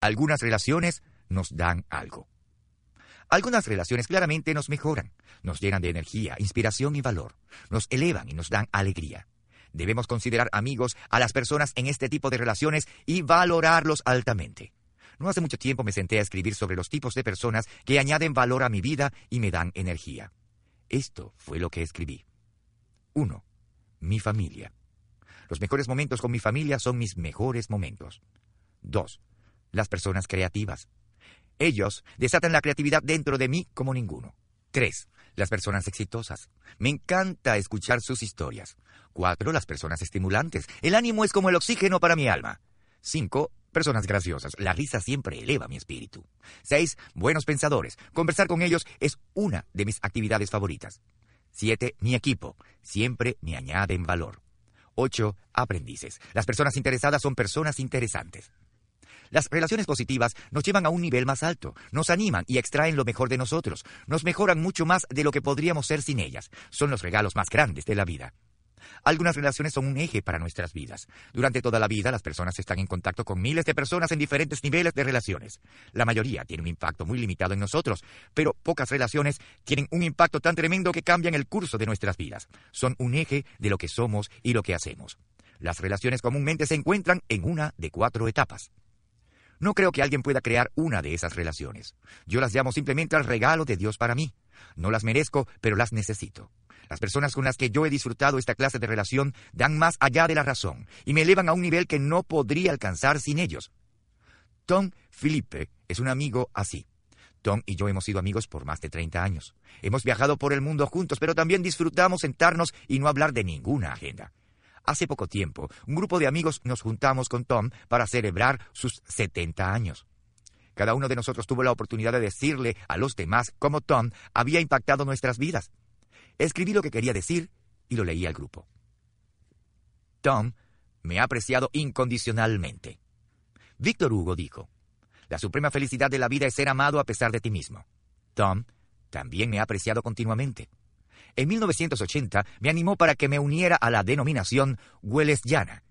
Algunas relaciones nos dan algo. Algunas relaciones claramente nos mejoran, nos llenan de energía, inspiración y valor, nos elevan y nos dan alegría. Debemos considerar amigos a las personas en este tipo de relaciones y valorarlos altamente. No hace mucho tiempo me senté a escribir sobre los tipos de personas que añaden valor a mi vida y me dan energía. Esto fue lo que escribí. 1. Mi familia. Los mejores momentos con mi familia son mis mejores momentos. 2. Las personas creativas. Ellos desatan la creatividad dentro de mí como ninguno. 3. Las personas exitosas. Me encanta escuchar sus historias. 4. Las personas estimulantes. El ánimo es como el oxígeno para mi alma. 5. Personas graciosas. La risa siempre eleva mi espíritu. 6. Buenos pensadores. Conversar con ellos es una de mis actividades favoritas. 7. Mi equipo. Siempre me añaden valor. 8. Aprendices. Las personas interesadas son personas interesantes. Las relaciones positivas nos llevan a un nivel más alto, nos animan y extraen lo mejor de nosotros, nos mejoran mucho más de lo que podríamos ser sin ellas. Son los regalos más grandes de la vida. Algunas relaciones son un eje para nuestras vidas. Durante toda la vida las personas están en contacto con miles de personas en diferentes niveles de relaciones. La mayoría tiene un impacto muy limitado en nosotros, pero pocas relaciones tienen un impacto tan tremendo que cambian el curso de nuestras vidas. Son un eje de lo que somos y lo que hacemos. Las relaciones comúnmente se encuentran en una de cuatro etapas. No creo que alguien pueda crear una de esas relaciones. Yo las llamo simplemente al regalo de Dios para mí. No las merezco, pero las necesito. Las personas con las que yo he disfrutado esta clase de relación dan más allá de la razón y me elevan a un nivel que no podría alcanzar sin ellos. Tom Felipe es un amigo así. Tom y yo hemos sido amigos por más de 30 años. Hemos viajado por el mundo juntos, pero también disfrutamos sentarnos y no hablar de ninguna agenda. Hace poco tiempo, un grupo de amigos nos juntamos con Tom para celebrar sus 70 años. Cada uno de nosotros tuvo la oportunidad de decirle a los demás cómo Tom había impactado nuestras vidas. Escribí lo que quería decir y lo leí al grupo. Tom me ha apreciado incondicionalmente. Víctor Hugo dijo, La suprema felicidad de la vida es ser amado a pesar de ti mismo. Tom también me ha apreciado continuamente. En 1980 me animó para que me uniera a la denominación Llana.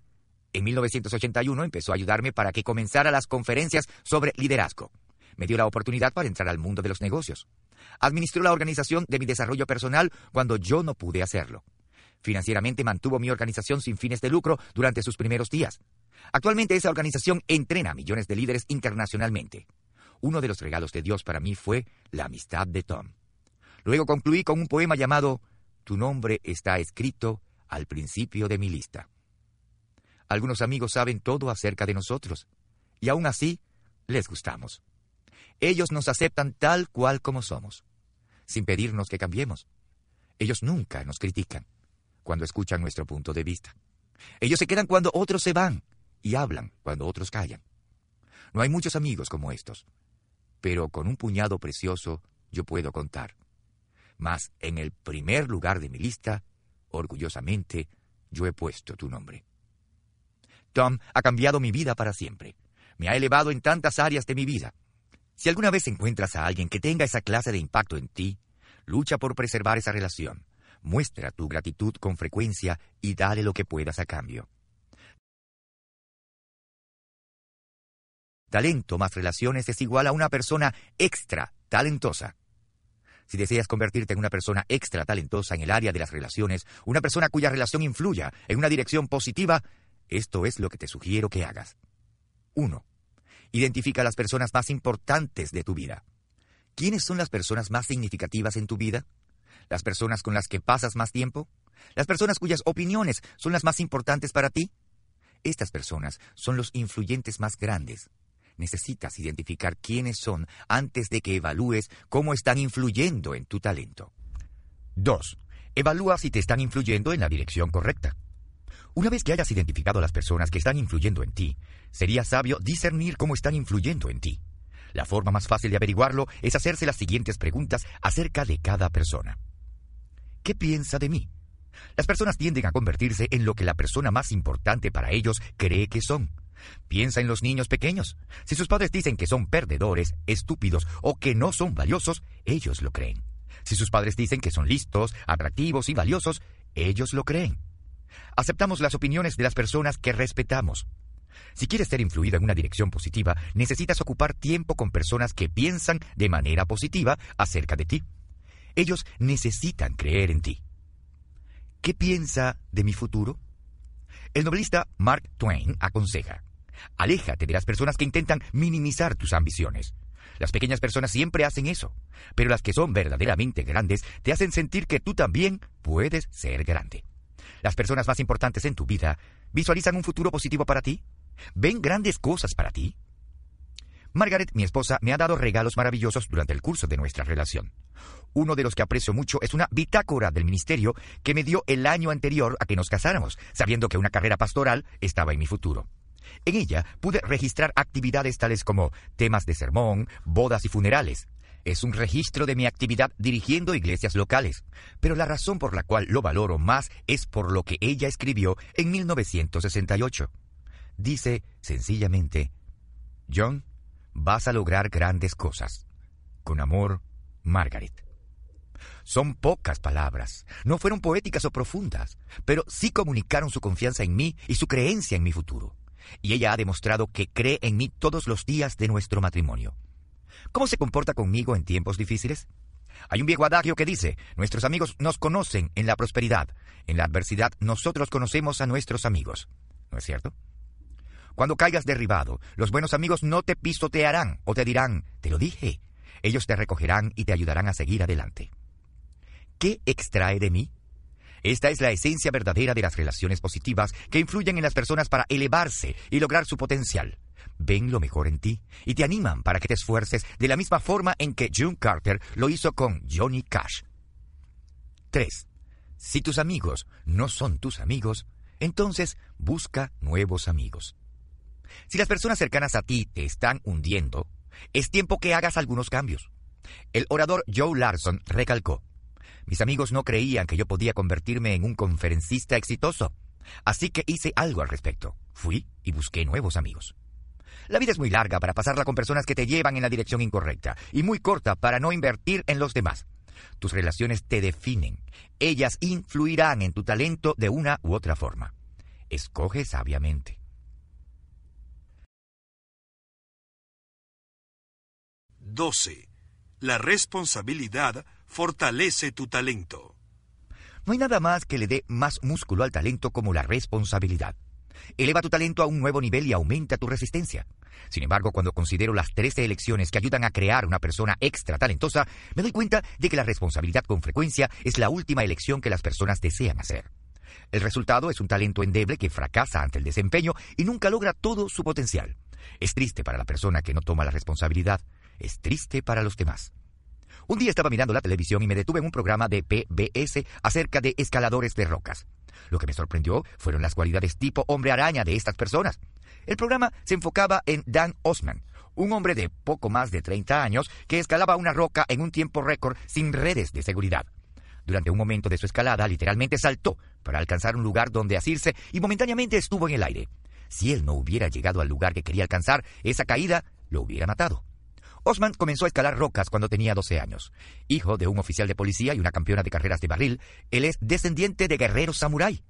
En 1981 empezó a ayudarme para que comenzara las conferencias sobre liderazgo. Me dio la oportunidad para entrar al mundo de los negocios. Administró la organización de mi desarrollo personal cuando yo no pude hacerlo. Financieramente mantuvo mi organización sin fines de lucro durante sus primeros días. Actualmente esa organización entrena a millones de líderes internacionalmente. Uno de los regalos de Dios para mí fue la amistad de Tom. Luego concluí con un poema llamado Tu nombre está escrito al principio de mi lista. Algunos amigos saben todo acerca de nosotros, y aún así les gustamos. Ellos nos aceptan tal cual como somos, sin pedirnos que cambiemos. Ellos nunca nos critican cuando escuchan nuestro punto de vista. Ellos se quedan cuando otros se van y hablan cuando otros callan. No hay muchos amigos como estos, pero con un puñado precioso yo puedo contar. Mas en el primer lugar de mi lista, orgullosamente, yo he puesto tu nombre. Tom ha cambiado mi vida para siempre. Me ha elevado en tantas áreas de mi vida. Si alguna vez encuentras a alguien que tenga esa clase de impacto en ti, lucha por preservar esa relación. Muestra tu gratitud con frecuencia y dale lo que puedas a cambio. Talento más relaciones es igual a una persona extra talentosa. Si deseas convertirte en una persona extra talentosa en el área de las relaciones, una persona cuya relación influya en una dirección positiva, esto es lo que te sugiero que hagas. 1. Identifica a las personas más importantes de tu vida. ¿Quiénes son las personas más significativas en tu vida? ¿Las personas con las que pasas más tiempo? ¿Las personas cuyas opiniones son las más importantes para ti? Estas personas son los influyentes más grandes. Necesitas identificar quiénes son antes de que evalúes cómo están influyendo en tu talento. 2. Evalúa si te están influyendo en la dirección correcta. Una vez que hayas identificado a las personas que están influyendo en ti, sería sabio discernir cómo están influyendo en ti. La forma más fácil de averiguarlo es hacerse las siguientes preguntas acerca de cada persona. ¿Qué piensa de mí? Las personas tienden a convertirse en lo que la persona más importante para ellos cree que son. Piensa en los niños pequeños. Si sus padres dicen que son perdedores, estúpidos o que no son valiosos, ellos lo creen. Si sus padres dicen que son listos, atractivos y valiosos, ellos lo creen. Aceptamos las opiniones de las personas que respetamos. Si quieres ser influido en una dirección positiva, necesitas ocupar tiempo con personas que piensan de manera positiva acerca de ti. Ellos necesitan creer en ti. ¿Qué piensa de mi futuro? El novelista Mark Twain aconseja, aléjate de las personas que intentan minimizar tus ambiciones. Las pequeñas personas siempre hacen eso, pero las que son verdaderamente grandes te hacen sentir que tú también puedes ser grande. Las personas más importantes en tu vida visualizan un futuro positivo para ti, ven grandes cosas para ti. Margaret, mi esposa, me ha dado regalos maravillosos durante el curso de nuestra relación. Uno de los que aprecio mucho es una bitácora del ministerio que me dio el año anterior a que nos casáramos, sabiendo que una carrera pastoral estaba en mi futuro. En ella pude registrar actividades tales como temas de sermón, bodas y funerales. Es un registro de mi actividad dirigiendo iglesias locales, pero la razón por la cual lo valoro más es por lo que ella escribió en 1968. Dice sencillamente, John, vas a lograr grandes cosas. Con amor, Margaret. Son pocas palabras, no fueron poéticas o profundas, pero sí comunicaron su confianza en mí y su creencia en mi futuro y ella ha demostrado que cree en mí todos los días de nuestro matrimonio. ¿Cómo se comporta conmigo en tiempos difíciles? Hay un viejo adagio que dice, nuestros amigos nos conocen en la prosperidad, en la adversidad nosotros conocemos a nuestros amigos. ¿No es cierto? Cuando caigas derribado, los buenos amigos no te pisotearán o te dirán, te lo dije. Ellos te recogerán y te ayudarán a seguir adelante. ¿Qué extrae de mí? Esta es la esencia verdadera de las relaciones positivas que influyen en las personas para elevarse y lograr su potencial. Ven lo mejor en ti y te animan para que te esfuerces de la misma forma en que June Carter lo hizo con Johnny Cash. 3. Si tus amigos no son tus amigos, entonces busca nuevos amigos. Si las personas cercanas a ti te están hundiendo, es tiempo que hagas algunos cambios. El orador Joe Larson recalcó, mis amigos no creían que yo podía convertirme en un conferencista exitoso. Así que hice algo al respecto. Fui y busqué nuevos amigos. La vida es muy larga para pasarla con personas que te llevan en la dirección incorrecta y muy corta para no invertir en los demás. Tus relaciones te definen. Ellas influirán en tu talento de una u otra forma. Escoge sabiamente. 12. La responsabilidad fortalece tu talento. No hay nada más que le dé más músculo al talento como la responsabilidad. Eleva tu talento a un nuevo nivel y aumenta tu resistencia. Sin embargo, cuando considero las 13 elecciones que ayudan a crear una persona extra talentosa, me doy cuenta de que la responsabilidad con frecuencia es la última elección que las personas desean hacer. El resultado es un talento endeble que fracasa ante el desempeño y nunca logra todo su potencial. Es triste para la persona que no toma la responsabilidad. Es triste para los demás. Un día estaba mirando la televisión y me detuve en un programa de PBS acerca de escaladores de rocas. Lo que me sorprendió fueron las cualidades tipo hombre araña de estas personas. El programa se enfocaba en Dan Osman, un hombre de poco más de 30 años que escalaba una roca en un tiempo récord sin redes de seguridad. Durante un momento de su escalada, literalmente saltó para alcanzar un lugar donde asirse y momentáneamente estuvo en el aire. Si él no hubiera llegado al lugar que quería alcanzar, esa caída lo hubiera matado. Osman comenzó a escalar rocas cuando tenía 12 años. Hijo de un oficial de policía y una campeona de carreras de barril, él es descendiente de guerreros samurái.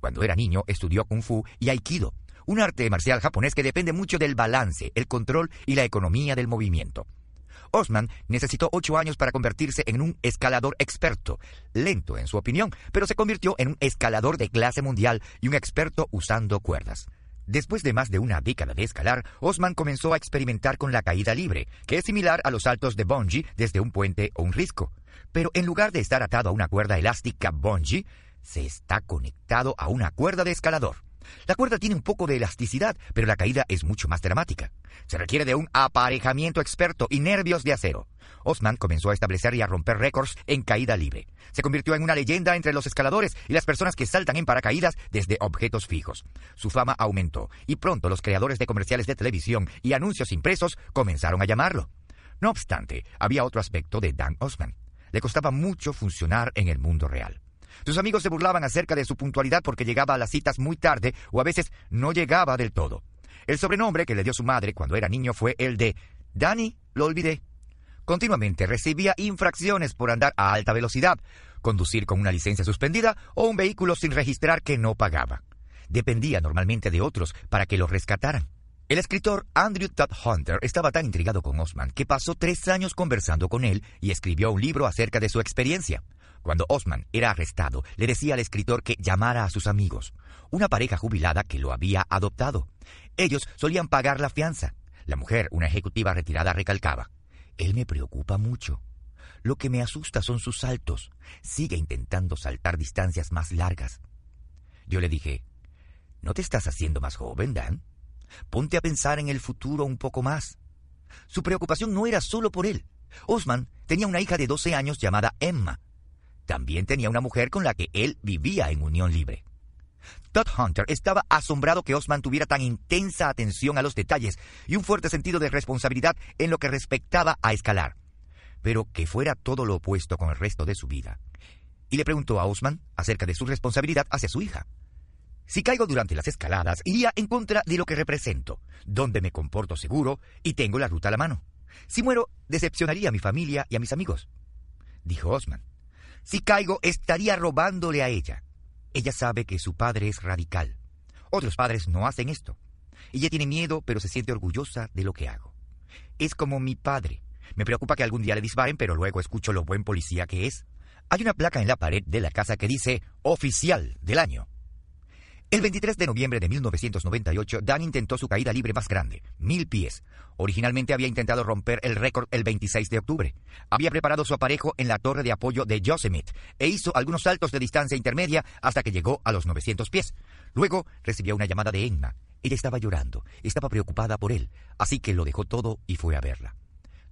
Cuando era niño estudió kung fu y aikido, un arte marcial japonés que depende mucho del balance, el control y la economía del movimiento. Osman necesitó ocho años para convertirse en un escalador experto, lento en su opinión, pero se convirtió en un escalador de clase mundial y un experto usando cuerdas. Después de más de una década de escalar, Osman comenzó a experimentar con la caída libre, que es similar a los saltos de bungee desde un puente o un risco. Pero en lugar de estar atado a una cuerda elástica bungee, se está conectado a una cuerda de escalador. La cuerda tiene un poco de elasticidad, pero la caída es mucho más dramática. Se requiere de un aparejamiento experto y nervios de acero. Osman comenzó a establecer y a romper récords en caída libre. Se convirtió en una leyenda entre los escaladores y las personas que saltan en paracaídas desde objetos fijos. Su fama aumentó y pronto los creadores de comerciales de televisión y anuncios impresos comenzaron a llamarlo. No obstante, había otro aspecto de Dan Osman. Le costaba mucho funcionar en el mundo real. Sus amigos se burlaban acerca de su puntualidad porque llegaba a las citas muy tarde o a veces no llegaba del todo. El sobrenombre que le dio su madre cuando era niño fue el de Danny, lo olvidé. Continuamente recibía infracciones por andar a alta velocidad, conducir con una licencia suspendida o un vehículo sin registrar que no pagaba. Dependía normalmente de otros para que lo rescataran. El escritor Andrew Todd Hunter estaba tan intrigado con Osman que pasó tres años conversando con él y escribió un libro acerca de su experiencia. Cuando Osman era arrestado, le decía al escritor que llamara a sus amigos, una pareja jubilada que lo había adoptado. Ellos solían pagar la fianza. La mujer, una ejecutiva retirada, recalcaba, él me preocupa mucho. Lo que me asusta son sus saltos. Sigue intentando saltar distancias más largas. Yo le dije, ¿no te estás haciendo más joven, Dan? Ponte a pensar en el futuro un poco más. Su preocupación no era solo por él. Osman tenía una hija de 12 años llamada Emma. También tenía una mujer con la que él vivía en unión libre. Todd Hunter estaba asombrado que Osman tuviera tan intensa atención a los detalles y un fuerte sentido de responsabilidad en lo que respectaba a escalar, pero que fuera todo lo opuesto con el resto de su vida. Y le preguntó a Osman acerca de su responsabilidad hacia su hija. Si caigo durante las escaladas, iría en contra de lo que represento, donde me comporto seguro y tengo la ruta a la mano. Si muero, decepcionaría a mi familia y a mis amigos. Dijo Osman. Si caigo, estaría robándole a ella. Ella sabe que su padre es radical. Otros padres no hacen esto. Ella tiene miedo, pero se siente orgullosa de lo que hago. Es como mi padre. Me preocupa que algún día le disparen, pero luego escucho lo buen policía que es. Hay una placa en la pared de la casa que dice oficial del año. El 23 de noviembre de 1998, Dan intentó su caída libre más grande, mil pies. Originalmente había intentado romper el récord el 26 de octubre. Había preparado su aparejo en la torre de apoyo de Yosemite e hizo algunos saltos de distancia intermedia hasta que llegó a los 900 pies. Luego recibió una llamada de Emma. Ella estaba llorando, estaba preocupada por él, así que lo dejó todo y fue a verla.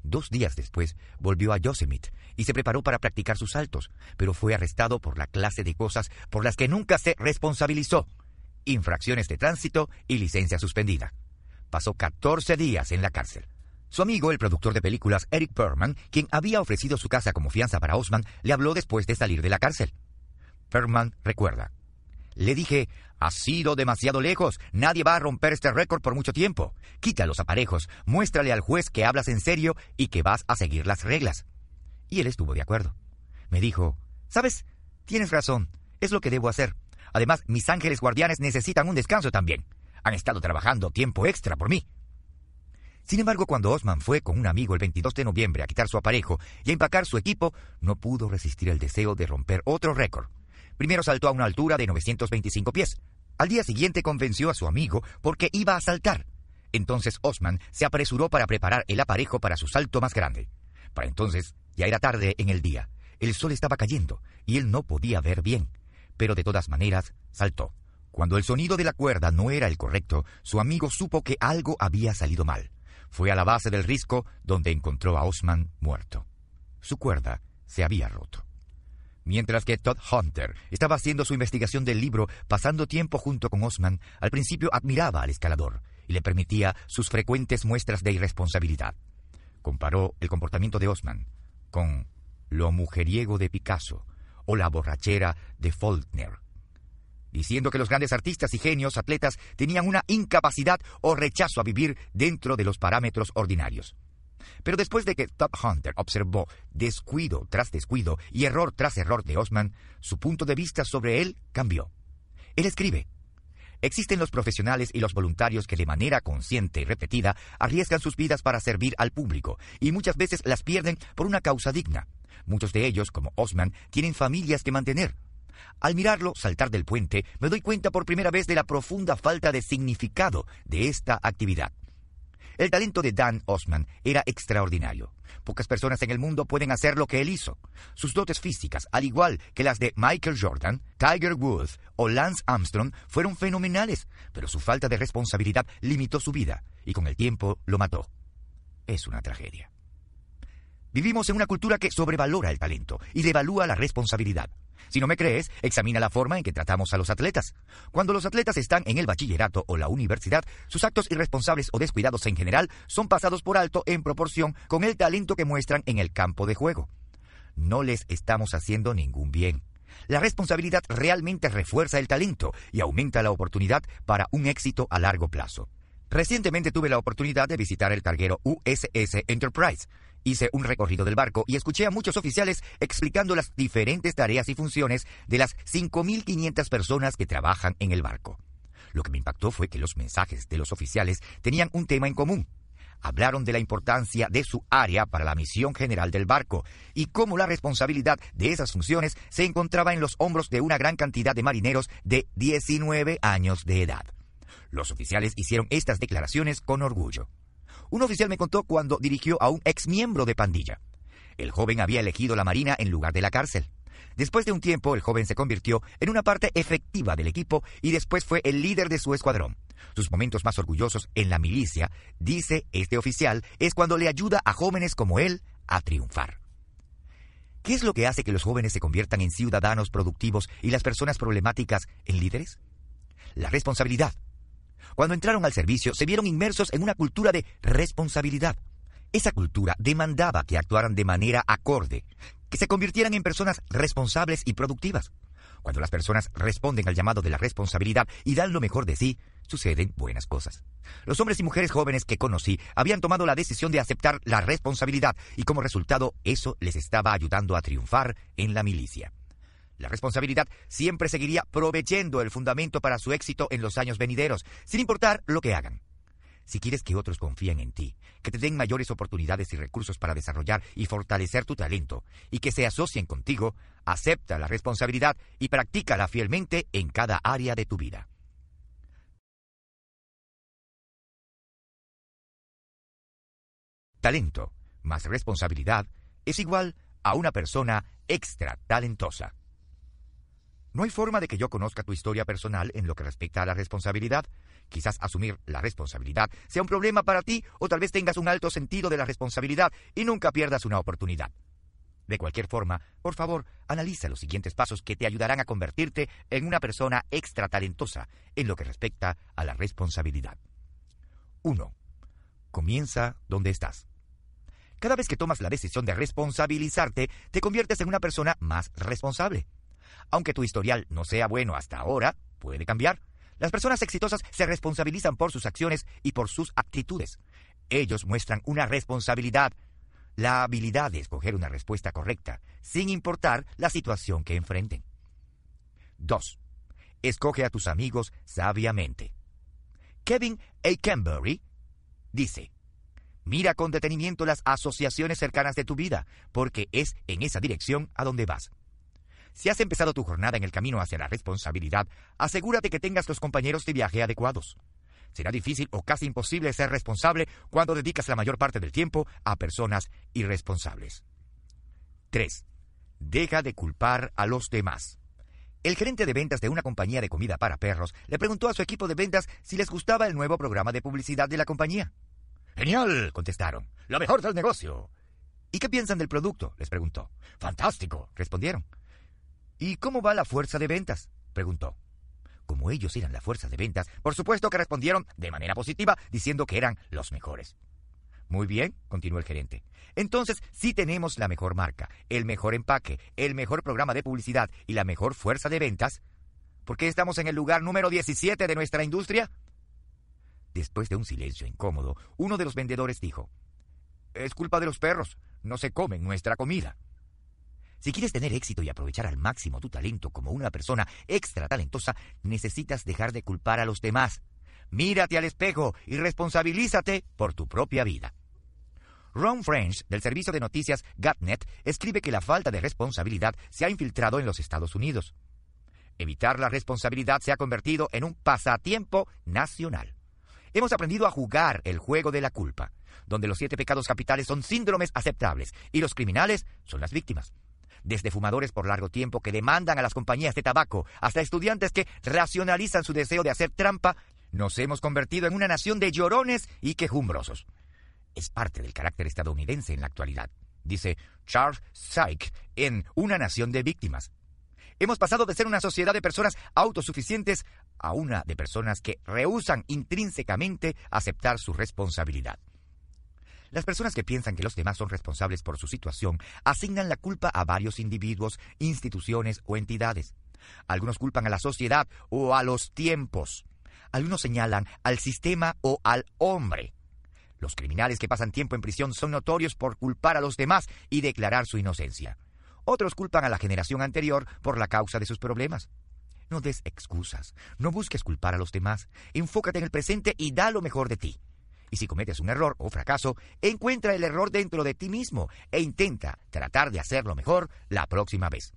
Dos días después volvió a Yosemite y se preparó para practicar sus saltos, pero fue arrestado por la clase de cosas por las que nunca se responsabilizó infracciones de tránsito y licencia suspendida. Pasó 14 días en la cárcel. Su amigo, el productor de películas Eric Perman, quien había ofrecido su casa como fianza para Osman, le habló después de salir de la cárcel. Perman recuerda. Le dije, has sido demasiado lejos, nadie va a romper este récord por mucho tiempo. Quita los aparejos, muéstrale al juez que hablas en serio y que vas a seguir las reglas. Y él estuvo de acuerdo. Me dijo, ¿sabes? Tienes razón, es lo que debo hacer. Además, mis ángeles guardianes necesitan un descanso también. Han estado trabajando tiempo extra por mí. Sin embargo, cuando Osman fue con un amigo el 22 de noviembre a quitar su aparejo y a empacar su equipo, no pudo resistir el deseo de romper otro récord. Primero saltó a una altura de 925 pies. Al día siguiente convenció a su amigo porque iba a saltar. Entonces Osman se apresuró para preparar el aparejo para su salto más grande. Para entonces ya era tarde en el día. El sol estaba cayendo y él no podía ver bien pero de todas maneras saltó. Cuando el sonido de la cuerda no era el correcto, su amigo supo que algo había salido mal. Fue a la base del risco donde encontró a Osman muerto. Su cuerda se había roto. Mientras que Todd Hunter estaba haciendo su investigación del libro, pasando tiempo junto con Osman, al principio admiraba al escalador y le permitía sus frecuentes muestras de irresponsabilidad. Comparó el comportamiento de Osman con lo mujeriego de Picasso, o la borrachera de Faulkner, diciendo que los grandes artistas y genios atletas tenían una incapacidad o rechazo a vivir dentro de los parámetros ordinarios. Pero después de que Top Hunter observó descuido tras descuido y error tras error de Osman, su punto de vista sobre él cambió. Él escribe, Existen los profesionales y los voluntarios que de manera consciente y repetida arriesgan sus vidas para servir al público y muchas veces las pierden por una causa digna. Muchos de ellos, como Osman, tienen familias que mantener. Al mirarlo saltar del puente, me doy cuenta por primera vez de la profunda falta de significado de esta actividad. El talento de Dan Osman era extraordinario. Pocas personas en el mundo pueden hacer lo que él hizo. Sus dotes físicas, al igual que las de Michael Jordan, Tiger Woods o Lance Armstrong, fueron fenomenales, pero su falta de responsabilidad limitó su vida y con el tiempo lo mató. Es una tragedia. Vivimos en una cultura que sobrevalora el talento y devalúa la responsabilidad. Si no me crees, examina la forma en que tratamos a los atletas. Cuando los atletas están en el bachillerato o la universidad, sus actos irresponsables o descuidados en general son pasados por alto en proporción con el talento que muestran en el campo de juego. No les estamos haciendo ningún bien. La responsabilidad realmente refuerza el talento y aumenta la oportunidad para un éxito a largo plazo. Recientemente tuve la oportunidad de visitar el carguero USS Enterprise, Hice un recorrido del barco y escuché a muchos oficiales explicando las diferentes tareas y funciones de las 5.500 personas que trabajan en el barco. Lo que me impactó fue que los mensajes de los oficiales tenían un tema en común. hablaron de la importancia de su área para la misión general del barco y cómo la responsabilidad de esas funciones se encontraba en los hombros de una gran cantidad de marineros de 19 años de edad. Los oficiales hicieron estas declaraciones con orgullo. Un oficial me contó cuando dirigió a un ex miembro de pandilla. El joven había elegido la marina en lugar de la cárcel. Después de un tiempo, el joven se convirtió en una parte efectiva del equipo y después fue el líder de su escuadrón. Sus momentos más orgullosos en la milicia, dice este oficial, es cuando le ayuda a jóvenes como él a triunfar. ¿Qué es lo que hace que los jóvenes se conviertan en ciudadanos productivos y las personas problemáticas en líderes? La responsabilidad. Cuando entraron al servicio, se vieron inmersos en una cultura de responsabilidad. Esa cultura demandaba que actuaran de manera acorde, que se convirtieran en personas responsables y productivas. Cuando las personas responden al llamado de la responsabilidad y dan lo mejor de sí, suceden buenas cosas. Los hombres y mujeres jóvenes que conocí habían tomado la decisión de aceptar la responsabilidad y como resultado eso les estaba ayudando a triunfar en la milicia. La responsabilidad siempre seguiría proveyendo el fundamento para su éxito en los años venideros, sin importar lo que hagan. Si quieres que otros confíen en ti, que te den mayores oportunidades y recursos para desarrollar y fortalecer tu talento, y que se asocien contigo, acepta la responsabilidad y practícala fielmente en cada área de tu vida. Talento más responsabilidad es igual a una persona extra talentosa. No hay forma de que yo conozca tu historia personal en lo que respecta a la responsabilidad. Quizás asumir la responsabilidad sea un problema para ti o tal vez tengas un alto sentido de la responsabilidad y nunca pierdas una oportunidad. De cualquier forma, por favor, analiza los siguientes pasos que te ayudarán a convertirte en una persona extra talentosa en lo que respecta a la responsabilidad. 1. Comienza donde estás. Cada vez que tomas la decisión de responsabilizarte, te conviertes en una persona más responsable. Aunque tu historial no sea bueno hasta ahora, puede cambiar. Las personas exitosas se responsabilizan por sus acciones y por sus actitudes. Ellos muestran una responsabilidad, la habilidad de escoger una respuesta correcta, sin importar la situación que enfrenten. 2. Escoge a tus amigos sabiamente. Kevin A. Camberry dice, Mira con detenimiento las asociaciones cercanas de tu vida, porque es en esa dirección a donde vas. Si has empezado tu jornada en el camino hacia la responsabilidad, asegúrate que tengas los compañeros de viaje adecuados. Será difícil o casi imposible ser responsable cuando dedicas la mayor parte del tiempo a personas irresponsables. 3. Deja de culpar a los demás. El gerente de ventas de una compañía de comida para perros le preguntó a su equipo de ventas si les gustaba el nuevo programa de publicidad de la compañía. Genial, contestaron. Lo mejor del negocio. ¿Y qué piensan del producto? les preguntó. Fantástico, respondieron. ¿Y cómo va la fuerza de ventas? preguntó. Como ellos eran la fuerza de ventas, por supuesto que respondieron de manera positiva, diciendo que eran los mejores. Muy bien, continuó el gerente. Entonces, si tenemos la mejor marca, el mejor empaque, el mejor programa de publicidad y la mejor fuerza de ventas. ¿Por qué estamos en el lugar número 17 de nuestra industria? Después de un silencio incómodo, uno de los vendedores dijo, Es culpa de los perros, no se comen nuestra comida. Si quieres tener éxito y aprovechar al máximo tu talento como una persona extra talentosa, necesitas dejar de culpar a los demás. Mírate al espejo y responsabilízate por tu propia vida. Ron French, del servicio de noticias Gatnet, escribe que la falta de responsabilidad se ha infiltrado en los Estados Unidos. Evitar la responsabilidad se ha convertido en un pasatiempo nacional. Hemos aprendido a jugar el juego de la culpa, donde los siete pecados capitales son síndromes aceptables y los criminales son las víctimas desde fumadores por largo tiempo que demandan a las compañías de tabaco hasta estudiantes que racionalizan su deseo de hacer trampa, nos hemos convertido en una nación de llorones y quejumbrosos. Es parte del carácter estadounidense en la actualidad, dice Charles Syke en Una nación de víctimas. Hemos pasado de ser una sociedad de personas autosuficientes a una de personas que rehusan intrínsecamente aceptar su responsabilidad. Las personas que piensan que los demás son responsables por su situación asignan la culpa a varios individuos, instituciones o entidades. Algunos culpan a la sociedad o a los tiempos. Algunos señalan al sistema o al hombre. Los criminales que pasan tiempo en prisión son notorios por culpar a los demás y declarar su inocencia. Otros culpan a la generación anterior por la causa de sus problemas. No des excusas, no busques culpar a los demás, enfócate en el presente y da lo mejor de ti. Y si cometes un error o fracaso, encuentra el error dentro de ti mismo e intenta tratar de hacerlo mejor la próxima vez.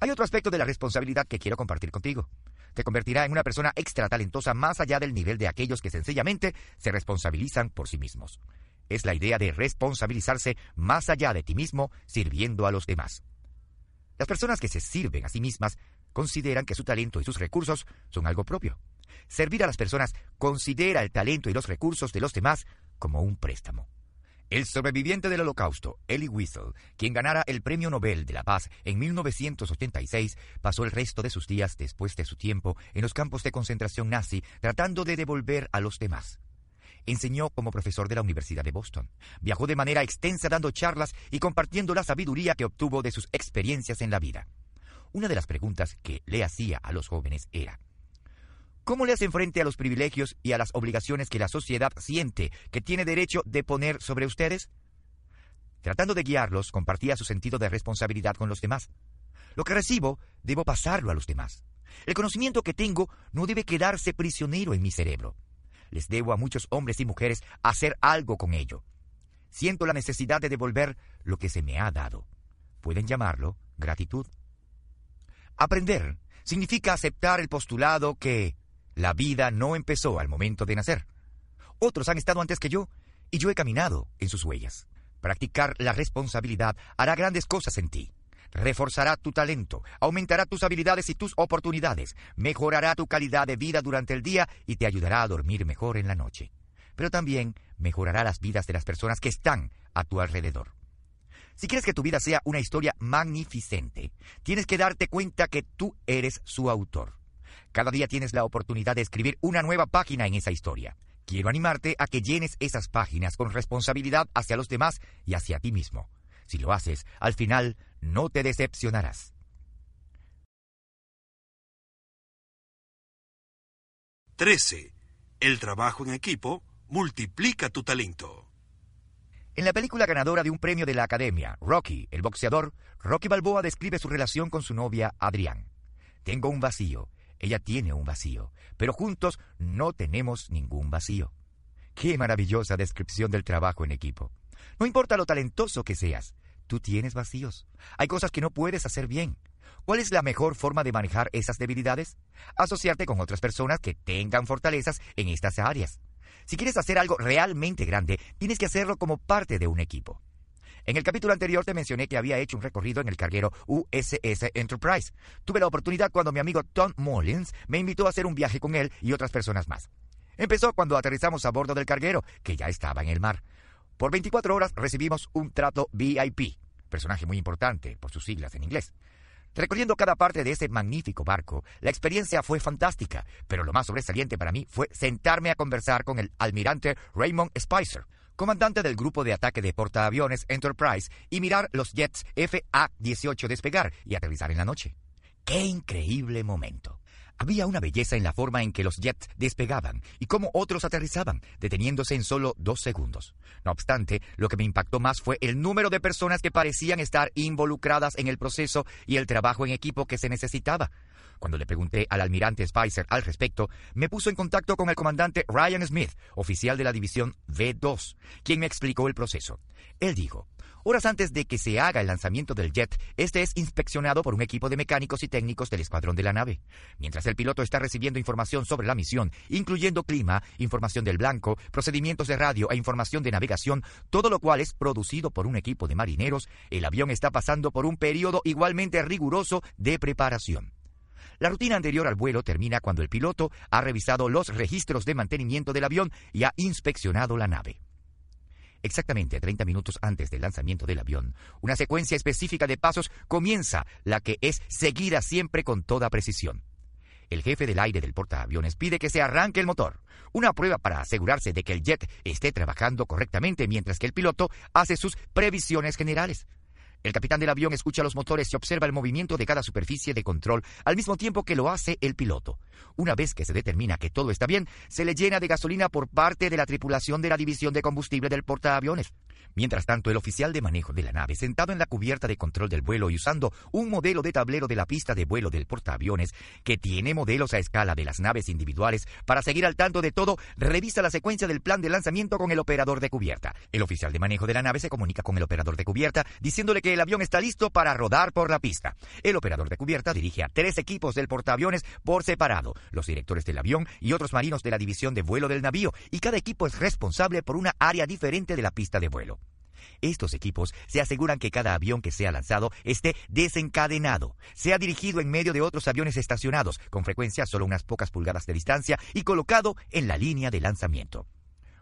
Hay otro aspecto de la responsabilidad que quiero compartir contigo. Te convertirá en una persona extra talentosa más allá del nivel de aquellos que sencillamente se responsabilizan por sí mismos. Es la idea de responsabilizarse más allá de ti mismo sirviendo a los demás. Las personas que se sirven a sí mismas consideran que su talento y sus recursos son algo propio. Servir a las personas considera el talento y los recursos de los demás como un préstamo. El sobreviviente del Holocausto, Elie Wiesel, quien ganara el Premio Nobel de la Paz en 1986, pasó el resto de sus días después de su tiempo en los campos de concentración nazi tratando de devolver a los demás. Enseñó como profesor de la Universidad de Boston. Viajó de manera extensa dando charlas y compartiendo la sabiduría que obtuvo de sus experiencias en la vida. Una de las preguntas que le hacía a los jóvenes era, ¿Cómo le hacen frente a los privilegios y a las obligaciones que la sociedad siente que tiene derecho de poner sobre ustedes? Tratando de guiarlos, compartía su sentido de responsabilidad con los demás. Lo que recibo, debo pasarlo a los demás. El conocimiento que tengo no debe quedarse prisionero en mi cerebro. Les debo a muchos hombres y mujeres hacer algo con ello. Siento la necesidad de devolver lo que se me ha dado. Pueden llamarlo gratitud. Aprender significa aceptar el postulado que la vida no empezó al momento de nacer. Otros han estado antes que yo, y yo he caminado en sus huellas. Practicar la responsabilidad hará grandes cosas en ti. Reforzará tu talento, aumentará tus habilidades y tus oportunidades, mejorará tu calidad de vida durante el día y te ayudará a dormir mejor en la noche. Pero también mejorará las vidas de las personas que están a tu alrededor. Si quieres que tu vida sea una historia magnificente, tienes que darte cuenta que tú eres su autor. Cada día tienes la oportunidad de escribir una nueva página en esa historia. Quiero animarte a que llenes esas páginas con responsabilidad hacia los demás y hacia ti mismo. Si lo haces, al final no te decepcionarás. 13. El trabajo en equipo multiplica tu talento. En la película ganadora de un premio de la Academia, Rocky, el boxeador, Rocky Balboa describe su relación con su novia, Adrián. Tengo un vacío ella tiene un vacío, pero juntos no tenemos ningún vacío. Qué maravillosa descripción del trabajo en equipo. No importa lo talentoso que seas, tú tienes vacíos. Hay cosas que no puedes hacer bien. ¿Cuál es la mejor forma de manejar esas debilidades? Asociarte con otras personas que tengan fortalezas en estas áreas. Si quieres hacer algo realmente grande, tienes que hacerlo como parte de un equipo. En el capítulo anterior te mencioné que había hecho un recorrido en el carguero USS Enterprise. Tuve la oportunidad cuando mi amigo Tom Mullins me invitó a hacer un viaje con él y otras personas más. Empezó cuando aterrizamos a bordo del carguero, que ya estaba en el mar. Por 24 horas recibimos un trato VIP, personaje muy importante por sus siglas en inglés. Recorriendo cada parte de ese magnífico barco, la experiencia fue fantástica, pero lo más sobresaliente para mí fue sentarme a conversar con el almirante Raymond Spicer, comandante del grupo de ataque de portaaviones Enterprise, y mirar los jets FA-18 despegar y aterrizar en la noche. ¡Qué increíble momento! Había una belleza en la forma en que los jets despegaban y cómo otros aterrizaban, deteniéndose en solo dos segundos. No obstante, lo que me impactó más fue el número de personas que parecían estar involucradas en el proceso y el trabajo en equipo que se necesitaba. Cuando le pregunté al almirante Spicer al respecto, me puso en contacto con el comandante Ryan Smith, oficial de la división V2, quien me explicó el proceso. Él dijo, Horas antes de que se haga el lanzamiento del jet, este es inspeccionado por un equipo de mecánicos y técnicos del escuadrón de la nave. Mientras el piloto está recibiendo información sobre la misión, incluyendo clima, información del blanco, procedimientos de radio e información de navegación, todo lo cual es producido por un equipo de marineros, el avión está pasando por un periodo igualmente riguroso de preparación. La rutina anterior al vuelo termina cuando el piloto ha revisado los registros de mantenimiento del avión y ha inspeccionado la nave. Exactamente 30 minutos antes del lanzamiento del avión, una secuencia específica de pasos comienza, la que es seguida siempre con toda precisión. El jefe del aire del portaaviones pide que se arranque el motor, una prueba para asegurarse de que el jet esté trabajando correctamente mientras que el piloto hace sus previsiones generales. El capitán del avión escucha los motores y observa el movimiento de cada superficie de control al mismo tiempo que lo hace el piloto. Una vez que se determina que todo está bien, se le llena de gasolina por parte de la tripulación de la división de combustible del portaaviones. Mientras tanto, el oficial de manejo de la nave, sentado en la cubierta de control del vuelo y usando un modelo de tablero de la pista de vuelo del portaaviones, que tiene modelos a escala de las naves individuales, para seguir al tanto de todo, revisa la secuencia del plan de lanzamiento con el operador de cubierta. El oficial de manejo de la nave se comunica con el operador de cubierta, diciéndole que el avión está listo para rodar por la pista. El operador de cubierta dirige a tres equipos del portaaviones por separado, los directores del avión y otros marinos de la división de vuelo del navío, y cada equipo es responsable por una área diferente de la pista de vuelo. Estos equipos se aseguran que cada avión que sea lanzado esté desencadenado, sea dirigido en medio de otros aviones estacionados, con frecuencia solo unas pocas pulgadas de distancia, y colocado en la línea de lanzamiento.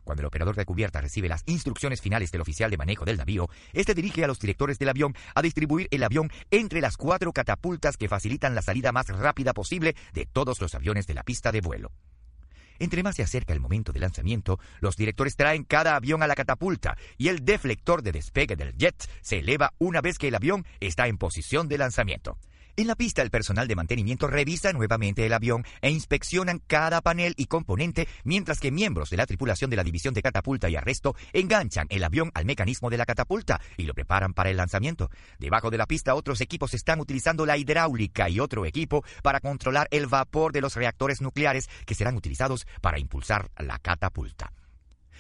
Cuando el operador de cubierta recibe las instrucciones finales del oficial de manejo del navío, este dirige a los directores del avión a distribuir el avión entre las cuatro catapultas que facilitan la salida más rápida posible de todos los aviones de la pista de vuelo. Entre más se acerca el momento de lanzamiento, los directores traen cada avión a la catapulta y el deflector de despegue del jet se eleva una vez que el avión está en posición de lanzamiento. En la pista, el personal de mantenimiento revisa nuevamente el avión e inspeccionan cada panel y componente, mientras que miembros de la tripulación de la división de catapulta y arresto enganchan el avión al mecanismo de la catapulta y lo preparan para el lanzamiento. Debajo de la pista, otros equipos están utilizando la hidráulica y otro equipo para controlar el vapor de los reactores nucleares que serán utilizados para impulsar la catapulta.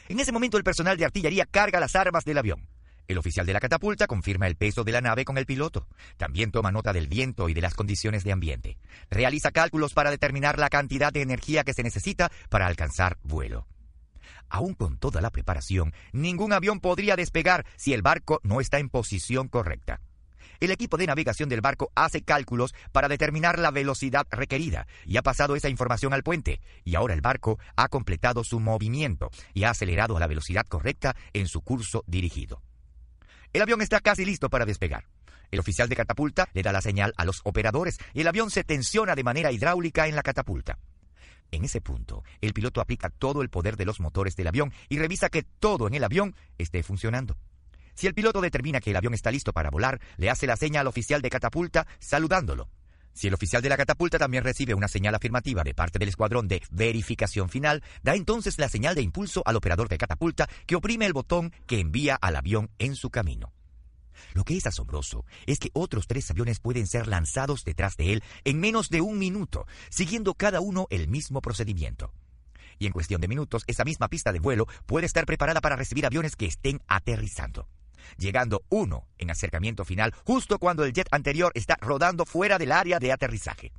En ese momento, el personal de artillería carga las armas del avión. El oficial de la catapulta confirma el peso de la nave con el piloto. También toma nota del viento y de las condiciones de ambiente. Realiza cálculos para determinar la cantidad de energía que se necesita para alcanzar vuelo. Aún con toda la preparación, ningún avión podría despegar si el barco no está en posición correcta. El equipo de navegación del barco hace cálculos para determinar la velocidad requerida y ha pasado esa información al puente, y ahora el barco ha completado su movimiento y ha acelerado a la velocidad correcta en su curso dirigido. El avión está casi listo para despegar. El oficial de catapulta le da la señal a los operadores y el avión se tensiona de manera hidráulica en la catapulta. En ese punto, el piloto aplica todo el poder de los motores del avión y revisa que todo en el avión esté funcionando. Si el piloto determina que el avión está listo para volar, le hace la señal al oficial de catapulta saludándolo. Si el oficial de la catapulta también recibe una señal afirmativa de parte del escuadrón de verificación final, da entonces la señal de impulso al operador de catapulta que oprime el botón que envía al avión en su camino. Lo que es asombroso es que otros tres aviones pueden ser lanzados detrás de él en menos de un minuto, siguiendo cada uno el mismo procedimiento. Y en cuestión de minutos, esa misma pista de vuelo puede estar preparada para recibir aviones que estén aterrizando llegando uno en acercamiento final justo cuando el jet anterior está rodando fuera del área de aterrizaje.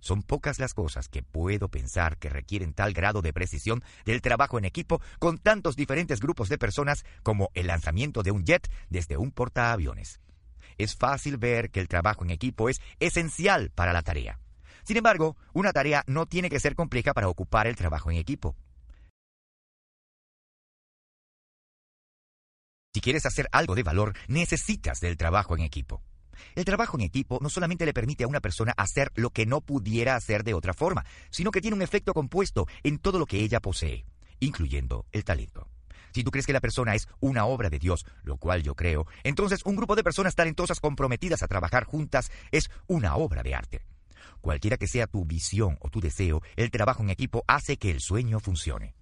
Son pocas las cosas que puedo pensar que requieren tal grado de precisión del trabajo en equipo con tantos diferentes grupos de personas como el lanzamiento de un jet desde un portaaviones. Es fácil ver que el trabajo en equipo es esencial para la tarea. Sin embargo, una tarea no tiene que ser compleja para ocupar el trabajo en equipo. Si quieres hacer algo de valor, necesitas del trabajo en equipo. El trabajo en equipo no solamente le permite a una persona hacer lo que no pudiera hacer de otra forma, sino que tiene un efecto compuesto en todo lo que ella posee, incluyendo el talento. Si tú crees que la persona es una obra de Dios, lo cual yo creo, entonces un grupo de personas talentosas comprometidas a trabajar juntas es una obra de arte. Cualquiera que sea tu visión o tu deseo, el trabajo en equipo hace que el sueño funcione.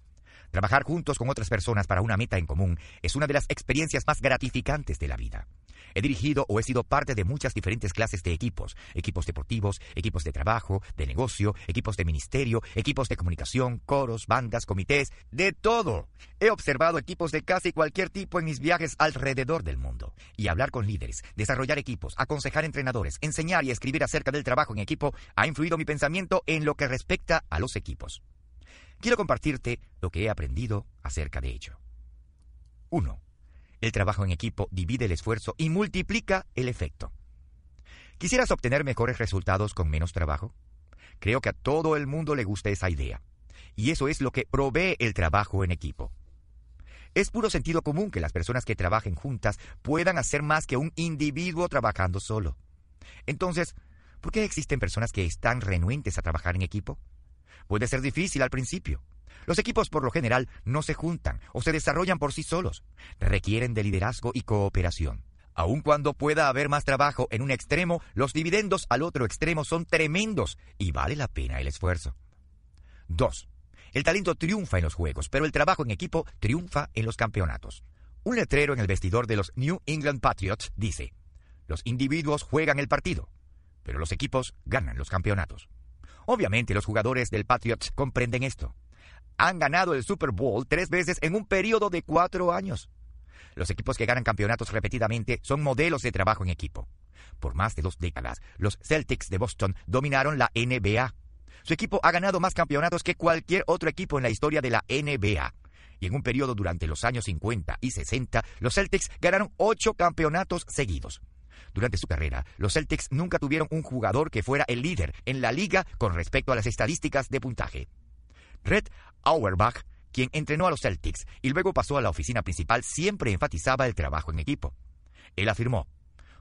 Trabajar juntos con otras personas para una meta en común es una de las experiencias más gratificantes de la vida. He dirigido o he sido parte de muchas diferentes clases de equipos, equipos deportivos, equipos de trabajo, de negocio, equipos de ministerio, equipos de comunicación, coros, bandas, comités, de todo. He observado equipos de casi cualquier tipo en mis viajes alrededor del mundo. Y hablar con líderes, desarrollar equipos, aconsejar entrenadores, enseñar y escribir acerca del trabajo en equipo ha influido mi pensamiento en lo que respecta a los equipos. Quiero compartirte lo que he aprendido acerca de ello. 1. El trabajo en equipo divide el esfuerzo y multiplica el efecto. ¿Quisieras obtener mejores resultados con menos trabajo? Creo que a todo el mundo le gusta esa idea. Y eso es lo que provee el trabajo en equipo. Es puro sentido común que las personas que trabajen juntas puedan hacer más que un individuo trabajando solo. Entonces, ¿por qué existen personas que están renuentes a trabajar en equipo? Puede ser difícil al principio. Los equipos por lo general no se juntan o se desarrollan por sí solos. Requieren de liderazgo y cooperación. Aun cuando pueda haber más trabajo en un extremo, los dividendos al otro extremo son tremendos y vale la pena el esfuerzo. 2. El talento triunfa en los juegos, pero el trabajo en equipo triunfa en los campeonatos. Un letrero en el vestidor de los New England Patriots dice, los individuos juegan el partido, pero los equipos ganan los campeonatos. Obviamente los jugadores del Patriots comprenden esto. Han ganado el Super Bowl tres veces en un periodo de cuatro años. Los equipos que ganan campeonatos repetidamente son modelos de trabajo en equipo. Por más de dos décadas, los Celtics de Boston dominaron la NBA. Su equipo ha ganado más campeonatos que cualquier otro equipo en la historia de la NBA. Y en un periodo durante los años 50 y 60, los Celtics ganaron ocho campeonatos seguidos. Durante su carrera, los Celtics nunca tuvieron un jugador que fuera el líder en la liga con respecto a las estadísticas de puntaje. Red Auerbach, quien entrenó a los Celtics y luego pasó a la oficina principal, siempre enfatizaba el trabajo en equipo. Él afirmó,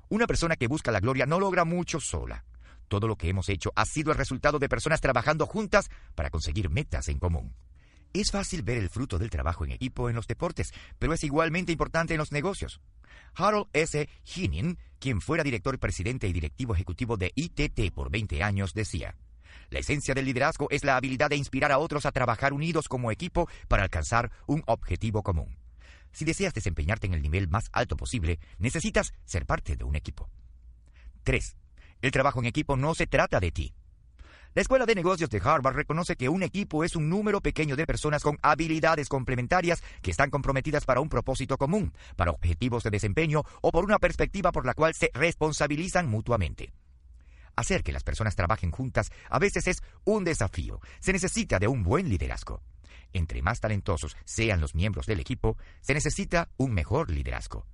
una persona que busca la gloria no logra mucho sola. Todo lo que hemos hecho ha sido el resultado de personas trabajando juntas para conseguir metas en común. Es fácil ver el fruto del trabajo en equipo en los deportes, pero es igualmente importante en los negocios. Harold S. Hinin, quien fuera director, presidente y directivo ejecutivo de ITT por 20 años, decía, La esencia del liderazgo es la habilidad de inspirar a otros a trabajar unidos como equipo para alcanzar un objetivo común. Si deseas desempeñarte en el nivel más alto posible, necesitas ser parte de un equipo. 3. El trabajo en equipo no se trata de ti. La Escuela de Negocios de Harvard reconoce que un equipo es un número pequeño de personas con habilidades complementarias que están comprometidas para un propósito común, para objetivos de desempeño o por una perspectiva por la cual se responsabilizan mutuamente. Hacer que las personas trabajen juntas a veces es un desafío. Se necesita de un buen liderazgo. Entre más talentosos sean los miembros del equipo, se necesita un mejor liderazgo.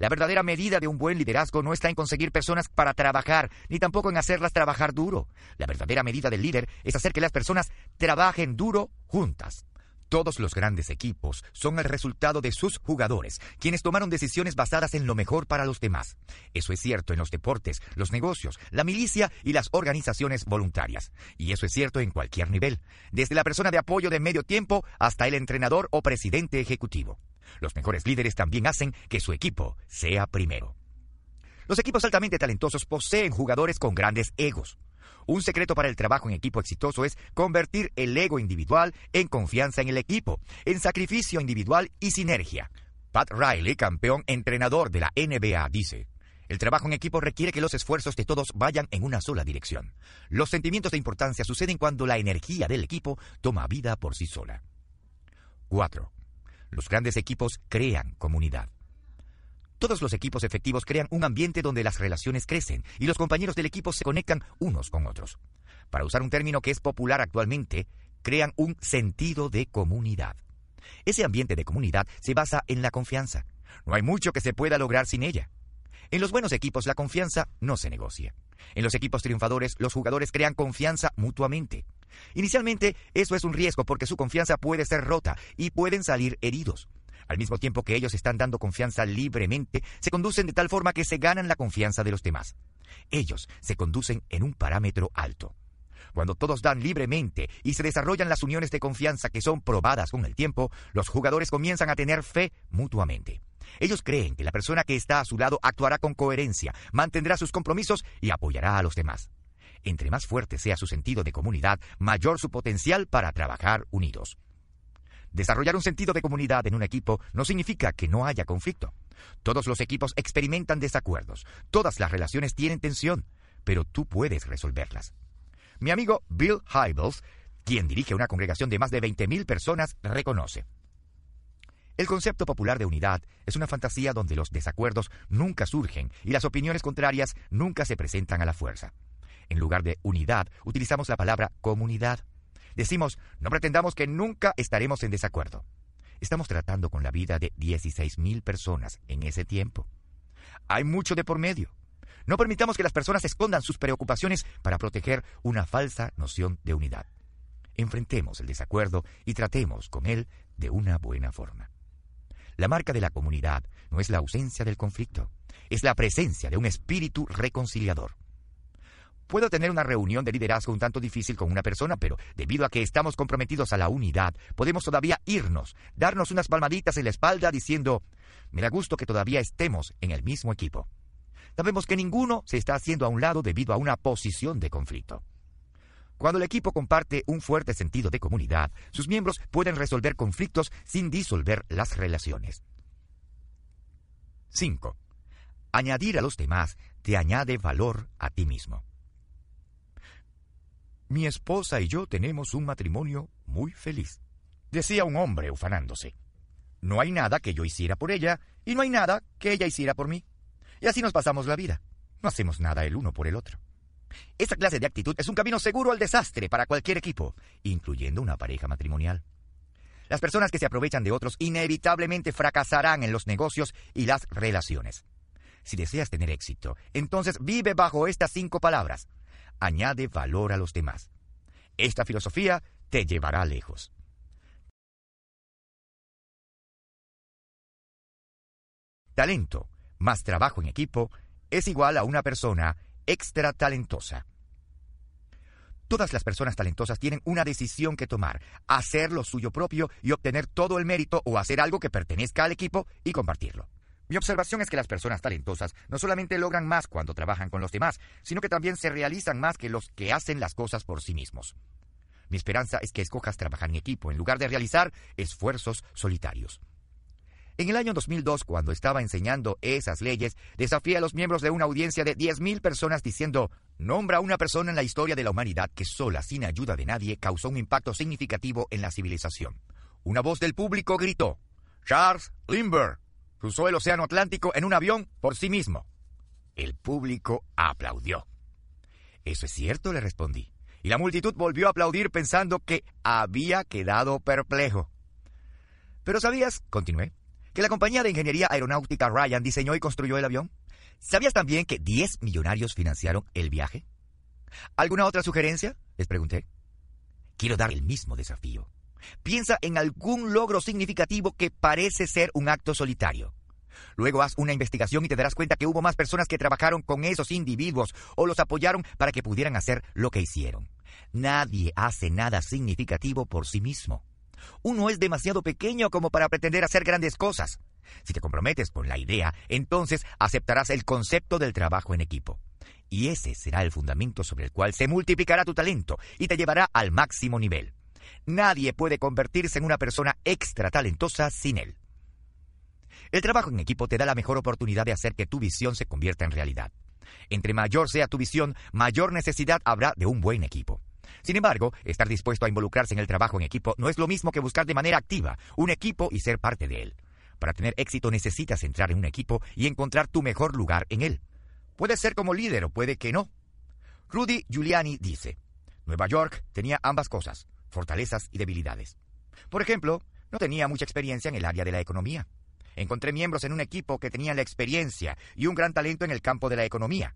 La verdadera medida de un buen liderazgo no está en conseguir personas para trabajar, ni tampoco en hacerlas trabajar duro. La verdadera medida del líder es hacer que las personas trabajen duro juntas. Todos los grandes equipos son el resultado de sus jugadores, quienes tomaron decisiones basadas en lo mejor para los demás. Eso es cierto en los deportes, los negocios, la milicia y las organizaciones voluntarias. Y eso es cierto en cualquier nivel, desde la persona de apoyo de medio tiempo hasta el entrenador o presidente ejecutivo. Los mejores líderes también hacen que su equipo sea primero. Los equipos altamente talentosos poseen jugadores con grandes egos. Un secreto para el trabajo en equipo exitoso es convertir el ego individual en confianza en el equipo, en sacrificio individual y sinergia. Pat Riley, campeón entrenador de la NBA, dice, el trabajo en equipo requiere que los esfuerzos de todos vayan en una sola dirección. Los sentimientos de importancia suceden cuando la energía del equipo toma vida por sí sola. 4. Los grandes equipos crean comunidad. Todos los equipos efectivos crean un ambiente donde las relaciones crecen y los compañeros del equipo se conectan unos con otros. Para usar un término que es popular actualmente, crean un sentido de comunidad. Ese ambiente de comunidad se basa en la confianza. No hay mucho que se pueda lograr sin ella. En los buenos equipos la confianza no se negocia. En los equipos triunfadores los jugadores crean confianza mutuamente. Inicialmente eso es un riesgo porque su confianza puede ser rota y pueden salir heridos. Al mismo tiempo que ellos están dando confianza libremente, se conducen de tal forma que se ganan la confianza de los demás. Ellos se conducen en un parámetro alto. Cuando todos dan libremente y se desarrollan las uniones de confianza que son probadas con el tiempo, los jugadores comienzan a tener fe mutuamente. Ellos creen que la persona que está a su lado actuará con coherencia, mantendrá sus compromisos y apoyará a los demás. Entre más fuerte sea su sentido de comunidad, mayor su potencial para trabajar unidos. Desarrollar un sentido de comunidad en un equipo no significa que no haya conflicto. Todos los equipos experimentan desacuerdos, todas las relaciones tienen tensión, pero tú puedes resolverlas. Mi amigo Bill Hybels, quien dirige una congregación de más de 20.000 personas, reconoce. El concepto popular de unidad es una fantasía donde los desacuerdos nunca surgen y las opiniones contrarias nunca se presentan a la fuerza. En lugar de unidad, utilizamos la palabra comunidad. Decimos, no pretendamos que nunca estaremos en desacuerdo. Estamos tratando con la vida de 16.000 personas en ese tiempo. Hay mucho de por medio. No permitamos que las personas escondan sus preocupaciones para proteger una falsa noción de unidad. Enfrentemos el desacuerdo y tratemos con él de una buena forma. La marca de la comunidad no es la ausencia del conflicto, es la presencia de un espíritu reconciliador. Puedo tener una reunión de liderazgo un tanto difícil con una persona, pero debido a que estamos comprometidos a la unidad, podemos todavía irnos, darnos unas palmaditas en la espalda diciendo, me da gusto que todavía estemos en el mismo equipo. Sabemos que ninguno se está haciendo a un lado debido a una posición de conflicto. Cuando el equipo comparte un fuerte sentido de comunidad, sus miembros pueden resolver conflictos sin disolver las relaciones. 5. Añadir a los demás te añade valor a ti mismo. Mi esposa y yo tenemos un matrimonio muy feliz, decía un hombre ufanándose. No hay nada que yo hiciera por ella y no hay nada que ella hiciera por mí. Y así nos pasamos la vida. No hacemos nada el uno por el otro. Esta clase de actitud es un camino seguro al desastre para cualquier equipo, incluyendo una pareja matrimonial. Las personas que se aprovechan de otros inevitablemente fracasarán en los negocios y las relaciones. Si deseas tener éxito, entonces vive bajo estas cinco palabras. Añade valor a los demás. Esta filosofía te llevará lejos. Talento más trabajo en equipo es igual a una persona extra talentosa. Todas las personas talentosas tienen una decisión que tomar, hacer lo suyo propio y obtener todo el mérito o hacer algo que pertenezca al equipo y compartirlo. Mi observación es que las personas talentosas no solamente logran más cuando trabajan con los demás, sino que también se realizan más que los que hacen las cosas por sí mismos. Mi esperanza es que escojas trabajar en equipo en lugar de realizar esfuerzos solitarios. En el año 2002, cuando estaba enseñando esas leyes, desafié a los miembros de una audiencia de 10.000 personas diciendo, nombra a una persona en la historia de la humanidad que sola, sin ayuda de nadie, causó un impacto significativo en la civilización. Una voz del público gritó, Charles Lindbergh cruzó el Océano Atlántico en un avión por sí mismo. El público aplaudió. Eso es cierto, le respondí. Y la multitud volvió a aplaudir pensando que había quedado perplejo. Pero sabías, continué, que la compañía de ingeniería aeronáutica Ryan diseñó y construyó el avión? ¿Sabías también que 10 millonarios financiaron el viaje? ¿Alguna otra sugerencia? Les pregunté. Quiero dar el mismo desafío. Piensa en algún logro significativo que parece ser un acto solitario. Luego haz una investigación y te darás cuenta que hubo más personas que trabajaron con esos individuos o los apoyaron para que pudieran hacer lo que hicieron. Nadie hace nada significativo por sí mismo. Uno es demasiado pequeño como para pretender hacer grandes cosas. Si te comprometes con la idea, entonces aceptarás el concepto del trabajo en equipo. Y ese será el fundamento sobre el cual se multiplicará tu talento y te llevará al máximo nivel. Nadie puede convertirse en una persona extra talentosa sin él. El trabajo en equipo te da la mejor oportunidad de hacer que tu visión se convierta en realidad. Entre mayor sea tu visión, mayor necesidad habrá de un buen equipo. Sin embargo, estar dispuesto a involucrarse en el trabajo en equipo no es lo mismo que buscar de manera activa un equipo y ser parte de él. Para tener éxito necesitas entrar en un equipo y encontrar tu mejor lugar en él. Puede ser como líder o puede que no. Rudy Giuliani dice, Nueva York tenía ambas cosas, fortalezas y debilidades. Por ejemplo, no tenía mucha experiencia en el área de la economía. Encontré miembros en un equipo que tenían la experiencia y un gran talento en el campo de la economía.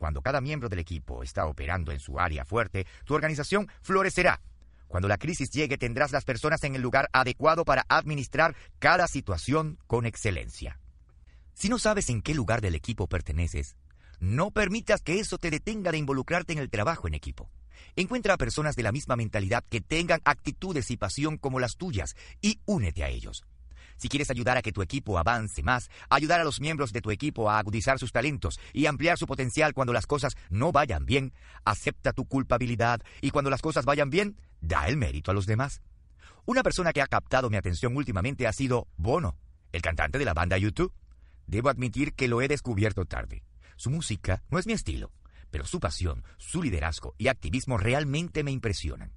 Cuando cada miembro del equipo está operando en su área fuerte, tu organización florecerá. Cuando la crisis llegue, tendrás las personas en el lugar adecuado para administrar cada situación con excelencia. Si no sabes en qué lugar del equipo perteneces, no permitas que eso te detenga de involucrarte en el trabajo en equipo. Encuentra a personas de la misma mentalidad que tengan actitudes y pasión como las tuyas y únete a ellos. Si quieres ayudar a que tu equipo avance más, ayudar a los miembros de tu equipo a agudizar sus talentos y ampliar su potencial cuando las cosas no vayan bien, acepta tu culpabilidad y cuando las cosas vayan bien, da el mérito a los demás. Una persona que ha captado mi atención últimamente ha sido Bono, el cantante de la banda YouTube. Debo admitir que lo he descubierto tarde. Su música no es mi estilo, pero su pasión, su liderazgo y activismo realmente me impresionan.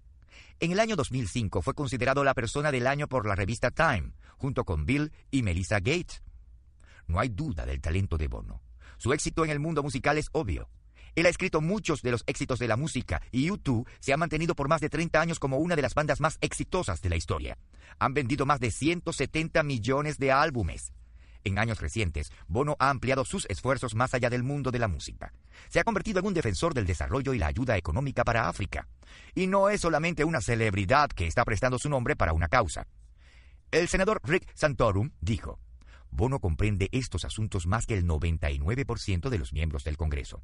En el año 2005 fue considerado la persona del año por la revista Time, junto con Bill y Melissa Gates. No hay duda del talento de Bono. Su éxito en el mundo musical es obvio. Él ha escrito muchos de los éxitos de la música y U2 se ha mantenido por más de 30 años como una de las bandas más exitosas de la historia. Han vendido más de 170 millones de álbumes. En años recientes, Bono ha ampliado sus esfuerzos más allá del mundo de la música. Se ha convertido en un defensor del desarrollo y la ayuda económica para África. Y no es solamente una celebridad que está prestando su nombre para una causa. El senador Rick Santorum dijo, Bono comprende estos asuntos más que el 99% de los miembros del Congreso.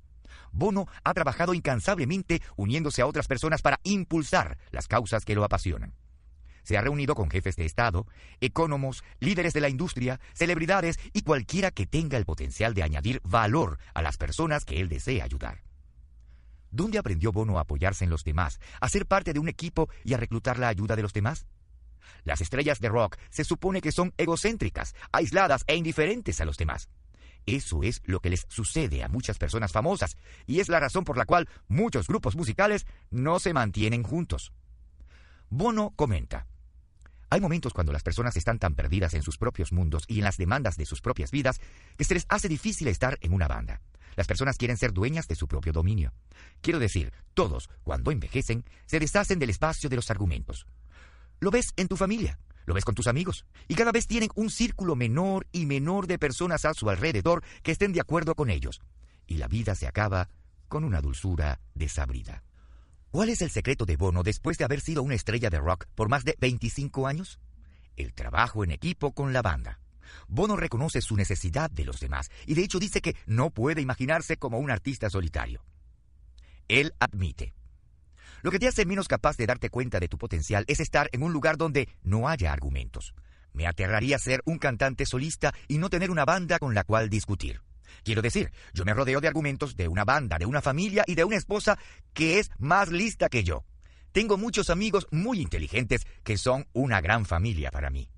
Bono ha trabajado incansablemente uniéndose a otras personas para impulsar las causas que lo apasionan. Se ha reunido con jefes de Estado, ecónomos, líderes de la industria, celebridades y cualquiera que tenga el potencial de añadir valor a las personas que él desea ayudar. ¿Dónde aprendió Bono a apoyarse en los demás, a ser parte de un equipo y a reclutar la ayuda de los demás? Las estrellas de rock se supone que son egocéntricas, aisladas e indiferentes a los demás. Eso es lo que les sucede a muchas personas famosas, y es la razón por la cual muchos grupos musicales no se mantienen juntos. Bono comenta, hay momentos cuando las personas están tan perdidas en sus propios mundos y en las demandas de sus propias vidas que se les hace difícil estar en una banda. Las personas quieren ser dueñas de su propio dominio. Quiero decir, todos, cuando envejecen, se deshacen del espacio de los argumentos. Lo ves en tu familia, lo ves con tus amigos, y cada vez tienen un círculo menor y menor de personas a su alrededor que estén de acuerdo con ellos. Y la vida se acaba con una dulzura desabrida. ¿Cuál es el secreto de Bono después de haber sido una estrella de rock por más de 25 años? El trabajo en equipo con la banda. Bono reconoce su necesidad de los demás y de hecho dice que no puede imaginarse como un artista solitario. Él admite. Lo que te hace menos capaz de darte cuenta de tu potencial es estar en un lugar donde no haya argumentos. Me aterraría ser un cantante solista y no tener una banda con la cual discutir. Quiero decir, yo me rodeo de argumentos de una banda, de una familia y de una esposa que es más lista que yo. Tengo muchos amigos muy inteligentes que son una gran familia para mí.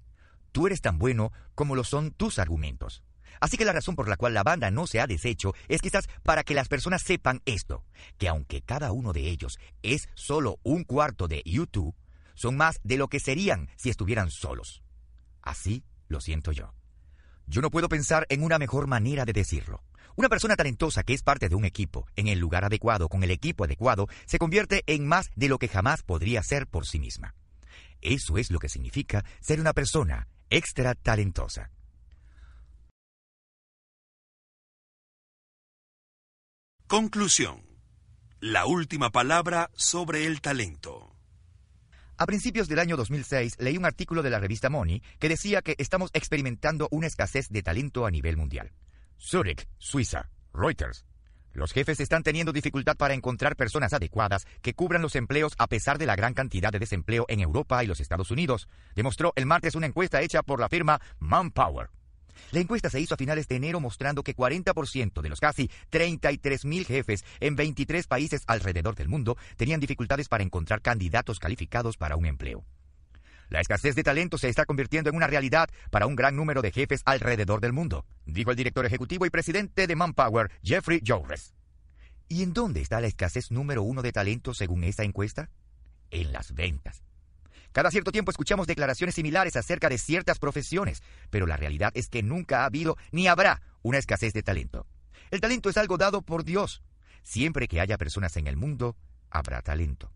Tú eres tan bueno como lo son tus argumentos. Así que la razón por la cual la banda no se ha deshecho es quizás para que las personas sepan esto, que aunque cada uno de ellos es solo un cuarto de YouTube, son más de lo que serían si estuvieran solos. Así lo siento yo. Yo no puedo pensar en una mejor manera de decirlo. Una persona talentosa que es parte de un equipo, en el lugar adecuado, con el equipo adecuado, se convierte en más de lo que jamás podría ser por sí misma. Eso es lo que significa ser una persona extra talentosa. Conclusión. La última palabra sobre el talento. A principios del año 2006 leí un artículo de la revista Money que decía que estamos experimentando una escasez de talento a nivel mundial. Zurich, Suiza, Reuters. Los jefes están teniendo dificultad para encontrar personas adecuadas que cubran los empleos a pesar de la gran cantidad de desempleo en Europa y los Estados Unidos, demostró el martes una encuesta hecha por la firma Manpower. La encuesta se hizo a finales de enero mostrando que 40% de los casi 33.000 jefes en 23 países alrededor del mundo tenían dificultades para encontrar candidatos calificados para un empleo. La escasez de talento se está convirtiendo en una realidad para un gran número de jefes alrededor del mundo, dijo el director ejecutivo y presidente de Manpower, Jeffrey Jowres. ¿Y en dónde está la escasez número uno de talento según esa encuesta? En las ventas. Cada cierto tiempo escuchamos declaraciones similares acerca de ciertas profesiones, pero la realidad es que nunca ha habido ni habrá una escasez de talento. El talento es algo dado por Dios. Siempre que haya personas en el mundo, habrá talento.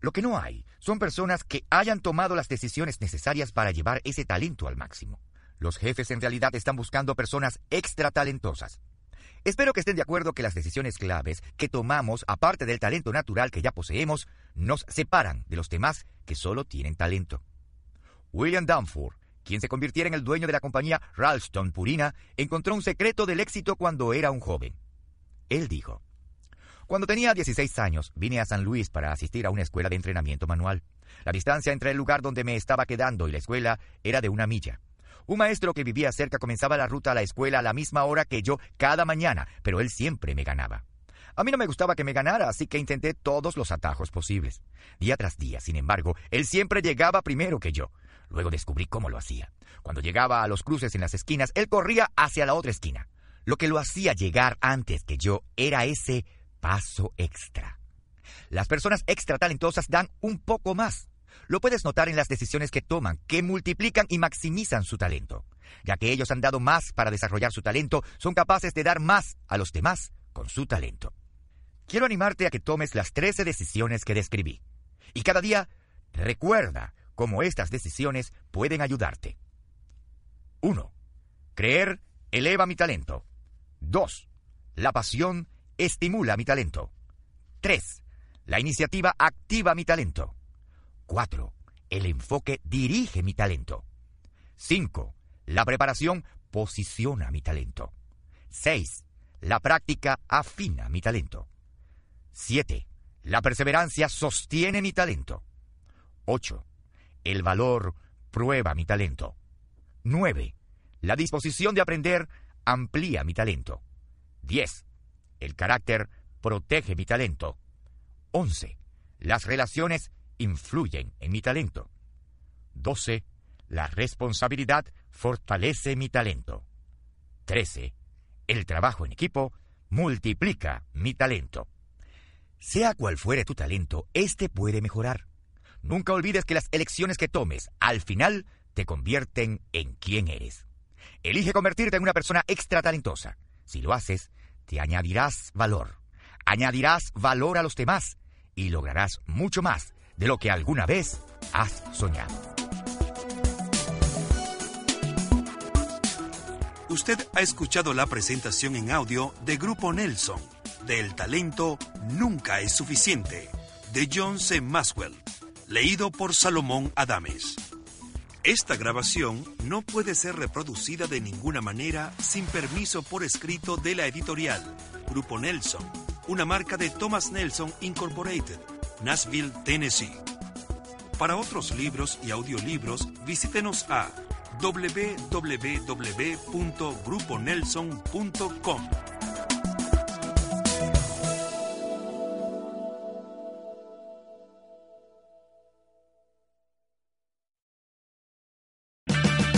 Lo que no hay son personas que hayan tomado las decisiones necesarias para llevar ese talento al máximo. Los jefes en realidad están buscando personas extra talentosas. Espero que estén de acuerdo que las decisiones claves que tomamos, aparte del talento natural que ya poseemos, nos separan de los demás que solo tienen talento. William Danforth, quien se convirtiera en el dueño de la compañía Ralston Purina, encontró un secreto del éxito cuando era un joven. Él dijo, Cuando tenía 16 años, vine a San Luis para asistir a una escuela de entrenamiento manual. La distancia entre el lugar donde me estaba quedando y la escuela era de una milla. Un maestro que vivía cerca comenzaba la ruta a la escuela a la misma hora que yo cada mañana, pero él siempre me ganaba. A mí no me gustaba que me ganara, así que intenté todos los atajos posibles. Día tras día, sin embargo, él siempre llegaba primero que yo. Luego descubrí cómo lo hacía. Cuando llegaba a los cruces en las esquinas, él corría hacia la otra esquina. Lo que lo hacía llegar antes que yo era ese paso extra. Las personas extra talentosas dan un poco más. Lo puedes notar en las decisiones que toman, que multiplican y maximizan su talento. Ya que ellos han dado más para desarrollar su talento, son capaces de dar más a los demás con su talento. Quiero animarte a que tomes las 13 decisiones que describí. Y cada día recuerda cómo estas decisiones pueden ayudarte. 1. Creer eleva mi talento. 2. La pasión estimula mi talento. 3. La iniciativa activa mi talento. 4. El enfoque dirige mi talento. 5. La preparación posiciona mi talento. 6. La práctica afina mi talento. 7. La perseverancia sostiene mi talento. 8. El valor prueba mi talento. 9. La disposición de aprender amplía mi talento. 10. El carácter protege mi talento. 11. Las relaciones influyen en mi talento. 12. La responsabilidad fortalece mi talento. 13. El trabajo en equipo multiplica mi talento. Sea cual fuere tu talento, este puede mejorar. Nunca olvides que las elecciones que tomes al final te convierten en quien eres. Elige convertirte en una persona extra talentosa. Si lo haces, te añadirás valor. Añadirás valor a los demás y lograrás mucho más de lo que alguna vez has soñado. Usted ha escuchado la presentación en audio de Grupo Nelson, del talento Nunca es suficiente, de John C. Maswell, leído por Salomón Adames. Esta grabación no puede ser reproducida de ninguna manera sin permiso por escrito de la editorial Grupo Nelson, una marca de Thomas Nelson Incorporated, Nashville, Tennessee. Para otros libros y audiolibros, visítenos a www.gruponelson.com.